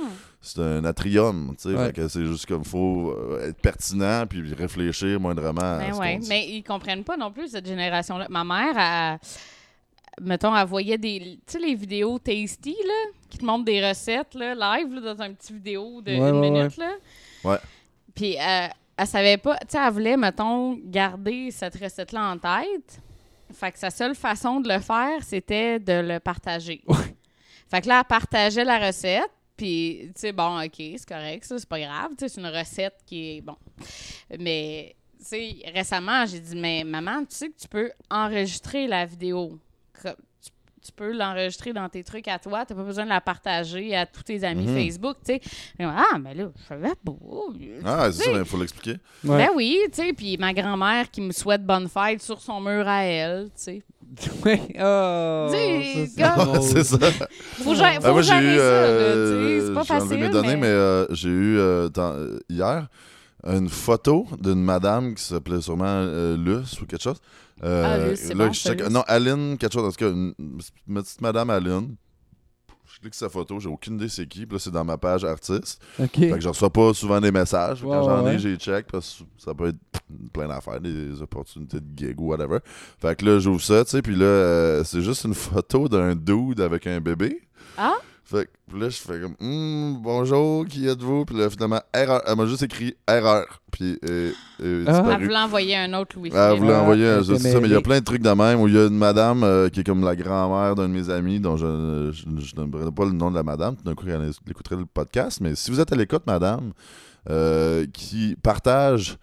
C'est un atrium. tu sais, Ouais. Fait que c'est juste comme faut euh, être pertinent puis réfléchir moindrement à Ben ce ouais, mais ils comprennent pas non plus cette génération-là. Ma mère, elle, mettons, elle voyait des, tu sais, les vidéos tasty là, qui te montrent des recettes là, live là, dans un petit vidéo de Ouais, une ouais, minute là. Ouais. Puis euh, elle savait pas, tu sais, elle voulait, mettons, garder cette recette-là en tête. Fait que sa seule façon de le faire, c'était de le partager. Fait que là, elle partageait la recette. Puis, tu sais, bon, OK, c'est correct, ça, c'est pas grave. Tu sais, c'est une recette qui est, bon. Mais, tu sais, récemment, j'ai dit, mais maman, tu sais que tu peux enregistrer la vidéo. Tu, tu peux l'enregistrer dans tes trucs à toi. T'as pas besoin de la partager à tous tes amis Mhm. Facebook, tu sais. Moi, Ah, mais là, je savais pas. Ah, c'est Tu ça, il faut l'expliquer. Ouais. Ben oui, tu sais, puis ma grand-mère qui me souhaite bonne fête sur son mur à elle, tu sais. Ouais. Oh, c'est ça. Faut, gérer- Ah, faut moi, j'ai gérer eu. ça, euh, tu. C'est pas j'ai enlevé facile, mes données, mais... mais euh, j'ai eu euh, dans- euh, hier une photo d'une madame qui s'appelait sûrement euh, Luce ou quelque chose. Euh, Ah, Luce, c'est là, bon, je ça, check- Luce. Non, Aline, quelque chose. En tout cas, une, une petite madame Aline. Je clique sa photo, j'ai aucune idée c'est qui. Puis là, c'est dans ma page artiste. Ok. Fait que je reçois pas souvent des messages. Quand j'en ouais, ai, ouais. j'ai check parce que ça peut être plein d'affaires, des opportunités de gig ou whatever. Fait que là, j'ouvre ça, tu sais, puis là, euh, c'est juste une photo d'un dude avec un bébé. Ah? Fait que puis là, je fais comme Hum, bonjour, qui êtes-vous? Puis là, finalement, erreur. Elle m'a juste écrit erreur. Puis euh, euh, Ah. Elle voulait envoyer un autre Louis Elle voulait Ah, envoyer un. était ça, mais il y a plein de trucs de même où il y a une madame euh, qui est comme la grand-mère d'un de mes amis, dont je je, je pas le nom de la madame. D'un coup, elle écouterait le podcast. Mais si vous êtes à l'écoute, madame, euh, qui partage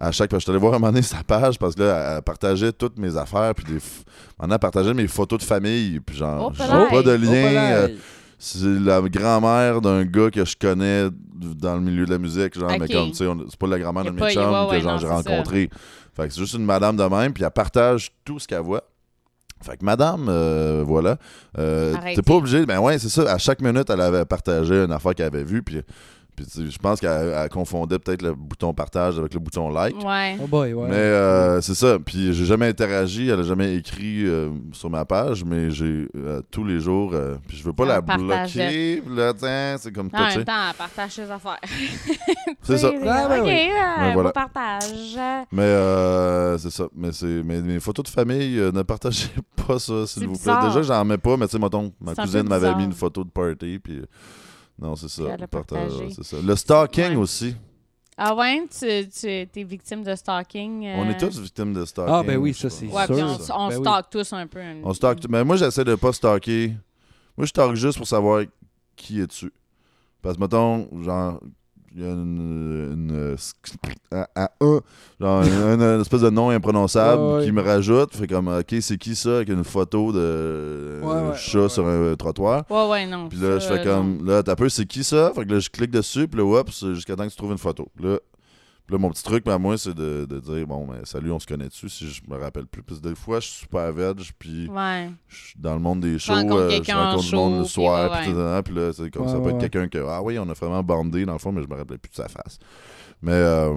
à chaque. Je suis allé voir un moment donné sa page parce que là, elle partageait toutes mes affaires. Puis des. f- Maintenant, elle partageait mes photos de famille. Puis genre, Oh, j'ai pas de lien. C'est la grand-mère d'un gars que je connais dans le milieu de la musique, genre, mais comme, tu sais, c'est pas la grand-mère de mes chums ouais, que ouais, j'ai ça. rencontré. Fait que c'est juste une madame de même, puis elle partage tout ce qu'elle voit. Fait que madame, euh, voilà. Euh. T'es pas obligé, ben ouais, c'est ça. À chaque minute, elle avait partagé une affaire qu'elle avait vue, puis. Puis je pense qu'elle elle confondait peut-être le bouton partage avec le bouton like. Ouais. Oh boy, ouais. Mais euh, c'est ça. Puis j'ai jamais interagi, elle a jamais écrit euh, sur ma page, mais j'ai euh, tous les jours. euh, puis je veux pas Elle la bloquer. puis Là, tiens, c'est comme En touché. même temps, elle partage ses affaires. C'est ça. Ah, ben OK, oui. Ben, voilà. partage. Mais euh, c'est ça. Mais c'est mais mes photos de famille, euh, ne partagez pas ça, s'il C'est vous plaît. bizarre. Déjà, j'en mets pas, mais tu sais, mettons, ma cousine m'avait mis une photo de party, puis. Euh, Non, c'est ça. Partage-. C'est ça. Le stalking Ouais. aussi. Ah ouais, tu, tu es victime de stalking. euh, On est tous victimes de stalking. Ah, ben oui, ça, c'est. Ouais, puis sûr. on, on Ben oui. stalk tous un peu. On stalk. Mais moi, j'essaie de pas stalker. Moi, je stalk juste pour savoir qui est dessus. Parce que, mettons, genre, il y a une. une un, genre, une, une espèce de nom imprononçable Ouais, ouais. qui me rajoute. Fait comme, OK, c'est qui ça avec une photo de Ouais, ouais, chat ouais. sur un trottoir? Ouais, ouais, non. Puis là, je fais comme, là, t'as peu, c'est qui ça? Fait que là, je clique dessus, puis là, oups, jusqu'à temps que tu trouves une photo. Là, puis là, mon petit truc, à moi, c'est de, de dire, bon, ben, salut, on se connaît dessus, si je me rappelle plus. Parce que des fois, je suis super veg, puis Ouais. je suis dans le monde des shows, euh, je rencontre du monde le show, soir, puis puis ouais, puis là, c'est comme Ouais, ça peut ouais, être quelqu'un que, ah oui, on a vraiment bandé, dans le fond, mais je me rappelais plus de sa face. Mais, euh,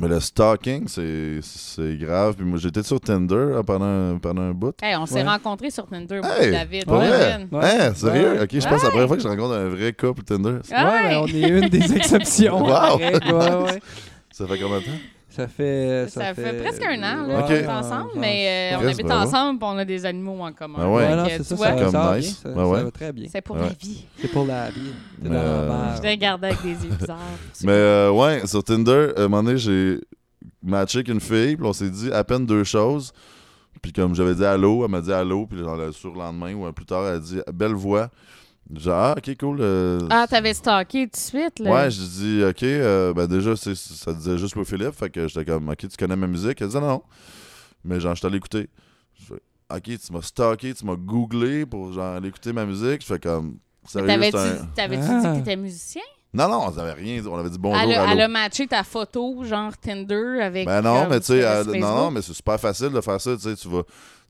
mais le stalking, c'est c'est grave. Puis moi, j'étais sur Tinder euh, pendant, pendant un bout. Hey, on s'est Ouais. rencontrés sur Tinder, moi Hey, et David. Pour Ouais, vrai? Ouais. Hein, sérieux? Ouais. Ok, je pense que c'est la première fois que je rencontre un vrai couple Tinder. Ah Ouais, ben, ouais. on est une des exceptions. Wow. pareil, ouais, ouais. Ça fait combien de temps? Ça fait. Ça, fait, presque un an, là, Ok. qu'on est ensemble, mais euh, on habite bravo. ensemble et on a des animaux en commun. Ah ouais. Euh, c'est ça, vois, ça, Comme ça va nice. bien, ça, Ouais, ça ouais. va très bien. c'est pour Ouais. la vie. C'est pour la vie. Mais, euh. Je te regardais avec des yeux bizarres. Mais euh, ouais, sur Tinder, à un moment donné, j'ai matché avec une fille, puis on s'est dit à peine deux choses. Puis comme j'avais dit allô, elle m'a dit allô, puis genre le surlendemain ou un plus tard, elle a dit belle voix. Genre, ah, ok, cool. euh, Ah, t'avais stalké tout de suite, là. Ouais, je dis, ok, euh, ben déjà, c'est- ça disait juste pour Philippe, fait que j'étais comme, ok, tu connais ma musique? Elle dit, non. Mais genre, je t'allais écouter. Je fais, ok, tu m'as stalké, tu m'as googlé pour genre aller écouter ma musique. Je fais comme, sérieux, T'avais-tu Ah. dit que t'étais musicien? Non, non, on avait rien dit, on avait dit bonjour, elle, a, elle a matché ta photo, genre Tinder, avec. Ben non, comme mais tu sais, non, non, mais c'est super facile de faire ça. Tu sais, tu vas,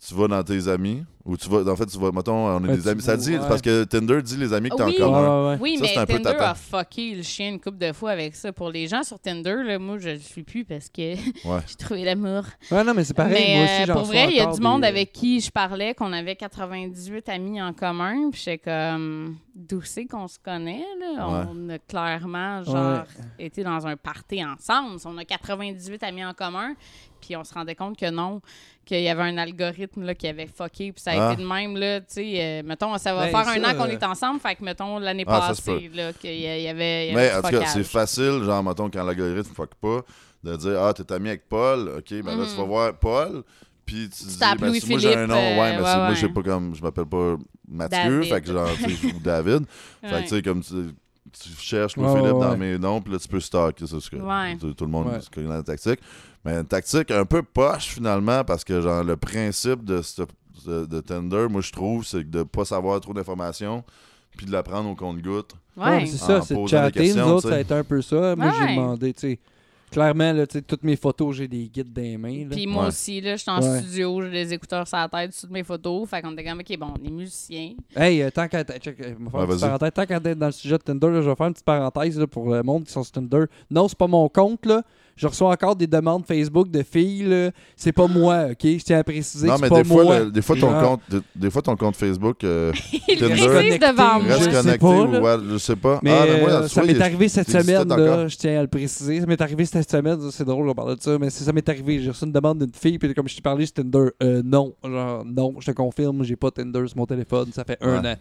tu vas dans tes amis, ou tu vas, en fait, tu vas, mettons, on est Ouais, des amis. Ça dit, ouais. parce que Tinder dit les amis que t'as Oui. en commun. ouais. Oui, Ça, mais c'est un Tinder a fucké le chien une couple de fois avec ça. Pour les gens sur Tinder, là, moi, je le suis plus parce que Ouais. j'ai trouvé l'amour. Ouais, non, mais c'est pareil. mais moi aussi, euh, j'en pour vrai, il y a du monde des- avec qui je parlais, qu'on avait 98 amis en commun. Puis j'étais comme, d'où c'est qu'on se connaît, là? On a clairement, genre, été dans un party ensemble. On a 98 amis en commun. Puis on se rendait compte que non, qu'il y avait un algorithme là, qui avait fucké. Puis ça a Ah. été de même, là, tu sais. euh, mettons, ça va Ben, faire un an qu'on euh, est ensemble. Fait que, mettons, l'année Ah, passée, là, qu'il y a- il y avait. Mais en tout cas, c'est facile, genre, mettons, quand l'algorithme fuck pas, de dire Ah, t'es ami avec Paul, ok, ben là, tu vas voir Paul. Puis tu, dis, t'appelles ben, si moi j'ai Louis-Philippe, un nom, ouais, euh, mais ouais, moi j'ai pas comme, je m'appelle pas Mathieu, David. fait que genre, tu sais, David. Fait que tu sais, comme tu, tu cherches Louis-Philippe ouais, dans ouais. mes noms, puis là, tu peux stalker, ça, c'est que Ouais. tout, tout le monde Ouais. connaît la tactique. Mais une tactique un peu poche, finalement, parce que, genre, le principe de, ce- de, de Tinder, moi, je trouve, c'est de pas savoir trop d'informations, puis de la prendre au compte-goutte. Ouais, c'est En ça, c'est de chatter. Nous autres, ça a été un peu ça. Moi, Ouais. j'ai demandé, tu sais. Clairement, là, tu sais, toutes mes photos, j'ai des guides dans les mains. là. Puis moi Ouais. aussi, là, j'étais en Ouais. studio, j'ai des écouteurs sur la tête, toutes mes photos. Fait qu'on était comme, OK, bon, on est musiciens. Hey, euh, tant qu'à euh, je Ouais. Tant qu'à être dans le sujet de Tinder, là, je vais faire une petite parenthèse là, pour le monde qui sont sur Tinder. Non, c'est pas mon compte, là. Je reçois encore des demandes Facebook de filles. C'est pas moi, OK? Je tiens à préciser Non, mais c'est pas des fois, le- des fois, ton compte, des, des fois, ton compte Facebook, euh, Il Tinder. Connecté, devant je moi. reste sais connecté pas, ou ouais, je sais pas. Mais ah, mais moi, euh, ça m'est arrivé cette semaine, là, je tiens à le préciser. Ça m'est arrivé cette semaine, c'est drôle, on parle de ça, mais c'est- ça m'est arrivé. J'ai reçu une demande d'une fille, puis comme je t'ai parlé sur Tinder, euh, non, genre, non, je te confirme, j'ai pas Tinder sur mon téléphone, ça fait un an.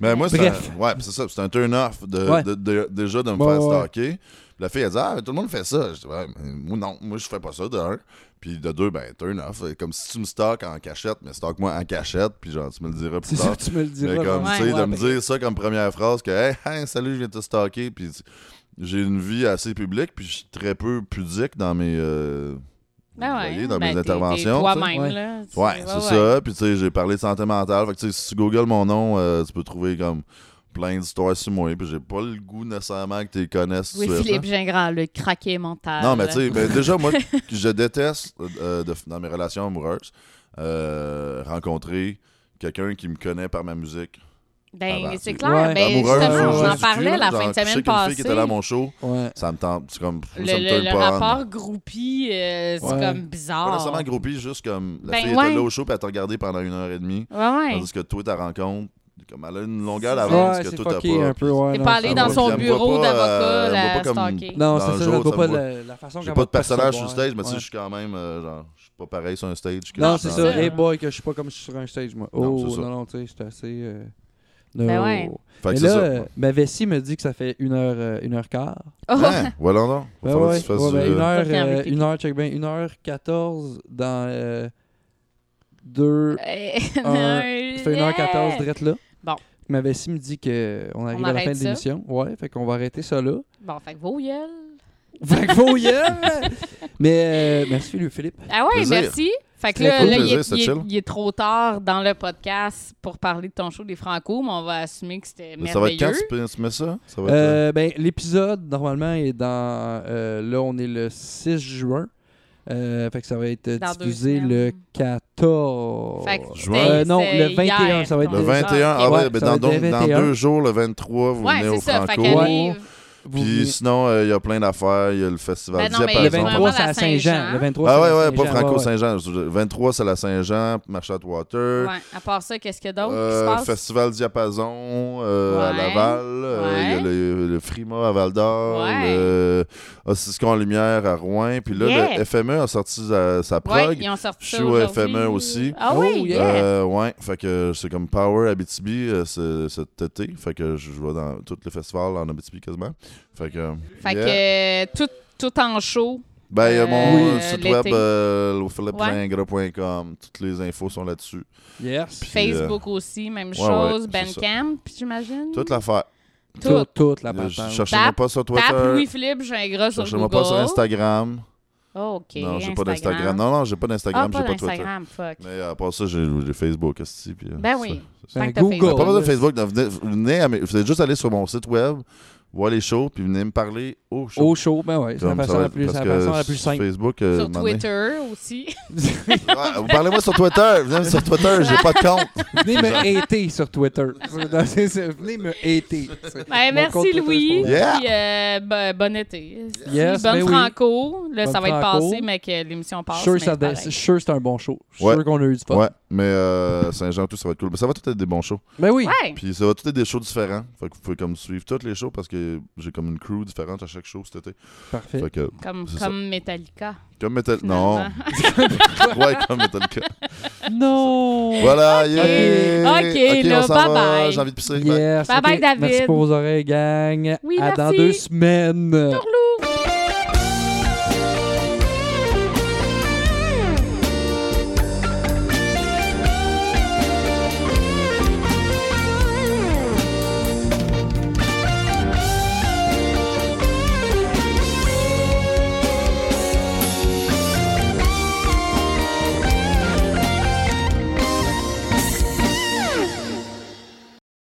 Mais moi, c'est un, ouais, c'est ça, c'est un turn-off de, Ouais. de- de- déjà de me Ouais, faire ouais. stalker. Puis la fille, elle dit Ah, tout le monde fait ça. Je dis Ouais, moi, non, moi, je fais pas ça, de un. Puis de deux, ben, turn-off. Comme si tu me stalks en cachette, mais stalk-moi en cachette, puis genre, tu me le diras plus C'est ça tard. que tu me le diras. Mais comme, tu sais, Ouais. de me dire ça comme première phrase, que Hey, hey, salut, je viens te stalker. Puis j'ai une vie assez publique, puis je suis très peu pudique dans mes. euh, Ben vous ouais. voyez, dans ben, mes interventions. Toi-même, Ouais. là. Ouais, c'est ça. Puis tu sais, j'ai parlé de santé mentale. Fait que tu sais, si tu googles mon nom, euh, tu peux trouver comme plein d'histoires sur moi. Puis j'ai pas le goût nécessairement que tu les connaisses. Oui, Philippe. Gingras, le craqué mental. Non, mais tu sais, ben, déjà, moi, je déteste euh, de- dans mes relations amoureuses euh, rencontrer quelqu'un qui me connaît par ma musique. Ben, ben, c'est clair. ouais. Ben, justement, ouais, on en parlait la genre, fin de semaine une fille passée. qui était là à mon show, Ouais. ça me tente. C'est comme. Le, ça me le- le pas rapport groupie, euh, c'est Ouais. comme Pas bizarre. nécessairement groupie, juste comme la Ben, fille ouais. était là au show puis elle t'a regardé pendant une heure et demie. Ouais, ouais. Tandis que toi, ta rencontre, comme elle a une longueur d'avance Ouais, que toi, t'as pas. un peu, ouais. T'es non, pas allé dans son bureau d'avocat, euh, me la stalker. Non, c'est ça, je pas la, la façon J'ai pas de personnage sur stage, mais tu sais, Ouais. je suis quand même, euh, genre, je suis pas pareil sur un stage. que Non, c'est ça. Hey boy, que je suis pas comme je suis sur un stage, moi. Non, Oh, non, non, tu sais, j'étais assez. euh, Ben no. ouais. Fait que Mais c'est là, ça. euh, ma vessie me dit que ça fait une heure, euh, une heure quart. Oh, Hein, voilà donc. Ben Va falloir que ouais, ouais, du- ben, une heure, euh, une heure, check bien, une heure 14 dans euh, deux. Euh, Un- Ça fait une heure 14 drette là. Bon. Ma vessie me dit qu'on arrive On à la fin de l'émission. Ouais, fait qu'on va arrêter ça là. Bon, fait que vos gueules. Fait que faut y aller. Mais euh, merci, Louis Philippe. Ah ouais, Plaisir. merci. Fait que là, cool. là, il, est, c'était il est- chill. il est trop tard dans le podcast pour parler de ton show des Franco, mais on va assumer que c'était Mais Ça va être quand merveilleux. tu peux- tu mets ça? Ça va être. euh, Euh, ben, l'épisode, normalement, est dans. euh, là, on est le 6 juin. Euh, fait que ça va être Dans deux diffusé le 14. Fait que Juin. Euh, non, le 21, hier, ça va être Le le- 21, ok. ah ouais, Ouais, ben ça dans, dans 21. deux jours, le 23, vous Ouais, venez au ça. Fait Franco. qu'arrive. Vous Puis venez- sinon, euh, il y a plein d'affaires. Il y a le festival Ben non, mais Diapason. le vraiment 23, la c'est à Saint-Jean. Saint-Jean. Le 23, Ah c'est ouais, à ouais, pas Saint-Jean, ouais, ouais. Franco-Saint-Jean. Le 23, c'est la Saint-Jean, Marche Water. Ouais. À part ça, qu'est-ce qu'il y a d'autre qui Euh, se passe? Festival Diapason euh, à Ouais. Laval. Euh, Il y a Ouais. le, le Frima à Val d'Or. Ouais. Le Ossiscon en Lumière à Rouen. Puis là, Yeah. le FME a sorti sa, sa Ouais, prog. ils ont sorti Je ça suis au aujourd'hui. FME aussi. Ah Oh, oui, yeah. Euh, ouais, fait que c'est comme Power Abitibi euh, ce- cet été. Fait que je vais dans tous les festivals en Abitibi quasiment. Fait que. Fait yeah. que euh, tout, tout en show. Ben, il y a mon Euh, site web, euh. Toutes les infos sont là-dessus. Yes. Puis, euh, Facebook aussi, même ouais, chose. ouais. Bandcamp, j'imagine. Toute l'affaire. Tout. Toute, la patente. Cherchez-moi Tape- pas sur Tape Twitter. Louis-Philippe, j'ai sur Cherchez-moi Google. pas sur Instagram. Oh, OK. non, j'ai pas d'Instagram. Non, non, j'ai pas Ah, d'Instagram, pas j'ai pas Twitter. fuck. Mais à part ça, j'ai Facebook. puis, euh, Ben oui. Tant Ben, Google. Facebook. Pas besoin de. Facebook. venez, venez à mes- vous êtes juste aller sur mon site web, voir les shows, puis venez me parler au show. Au show, ben ouais, c'est la façon la plus, la que façon la plus sur simple. Facebook, euh, Sur Twitter aussi. Ouais, parlez-moi sur Twitter. Venez sur Twitter, j'ai pas de compte. Venez me hater sur Twitter. Venez me hater. Ben, merci Louis. Yeah. Puis, euh, bon, bon été. Yes, Bonne ben oui. Franco. Là, ça Bonne va être Franco. passé, mais que l'émission passe. Je suis mais sûr je suis que c'est un bon show. Je suis Ouais. sûr qu'on a eu du fun. Ouais, mais euh, Saint-Jean, tout, ça va être cool. Mais ça va tout être des bons shows. Ben oui. Ouais. Puis ça va tout être des shows différents. Fait que vous pouvez comme suivre tous les shows parce que j'ai comme une crew différente à chaque show cet été. Parfait. Fait que, Comme, comme Metallica. comme Metal... Non. ouais, comme Metallica. Non! Voilà, yeah! Ok, là, on s'en bye va. bye. J'ai envie de pisser. Bye. Yes. Bye bye, David. Merci pour vos oreilles, gang. Oui, à dans merci. deux semaines. Tourlou.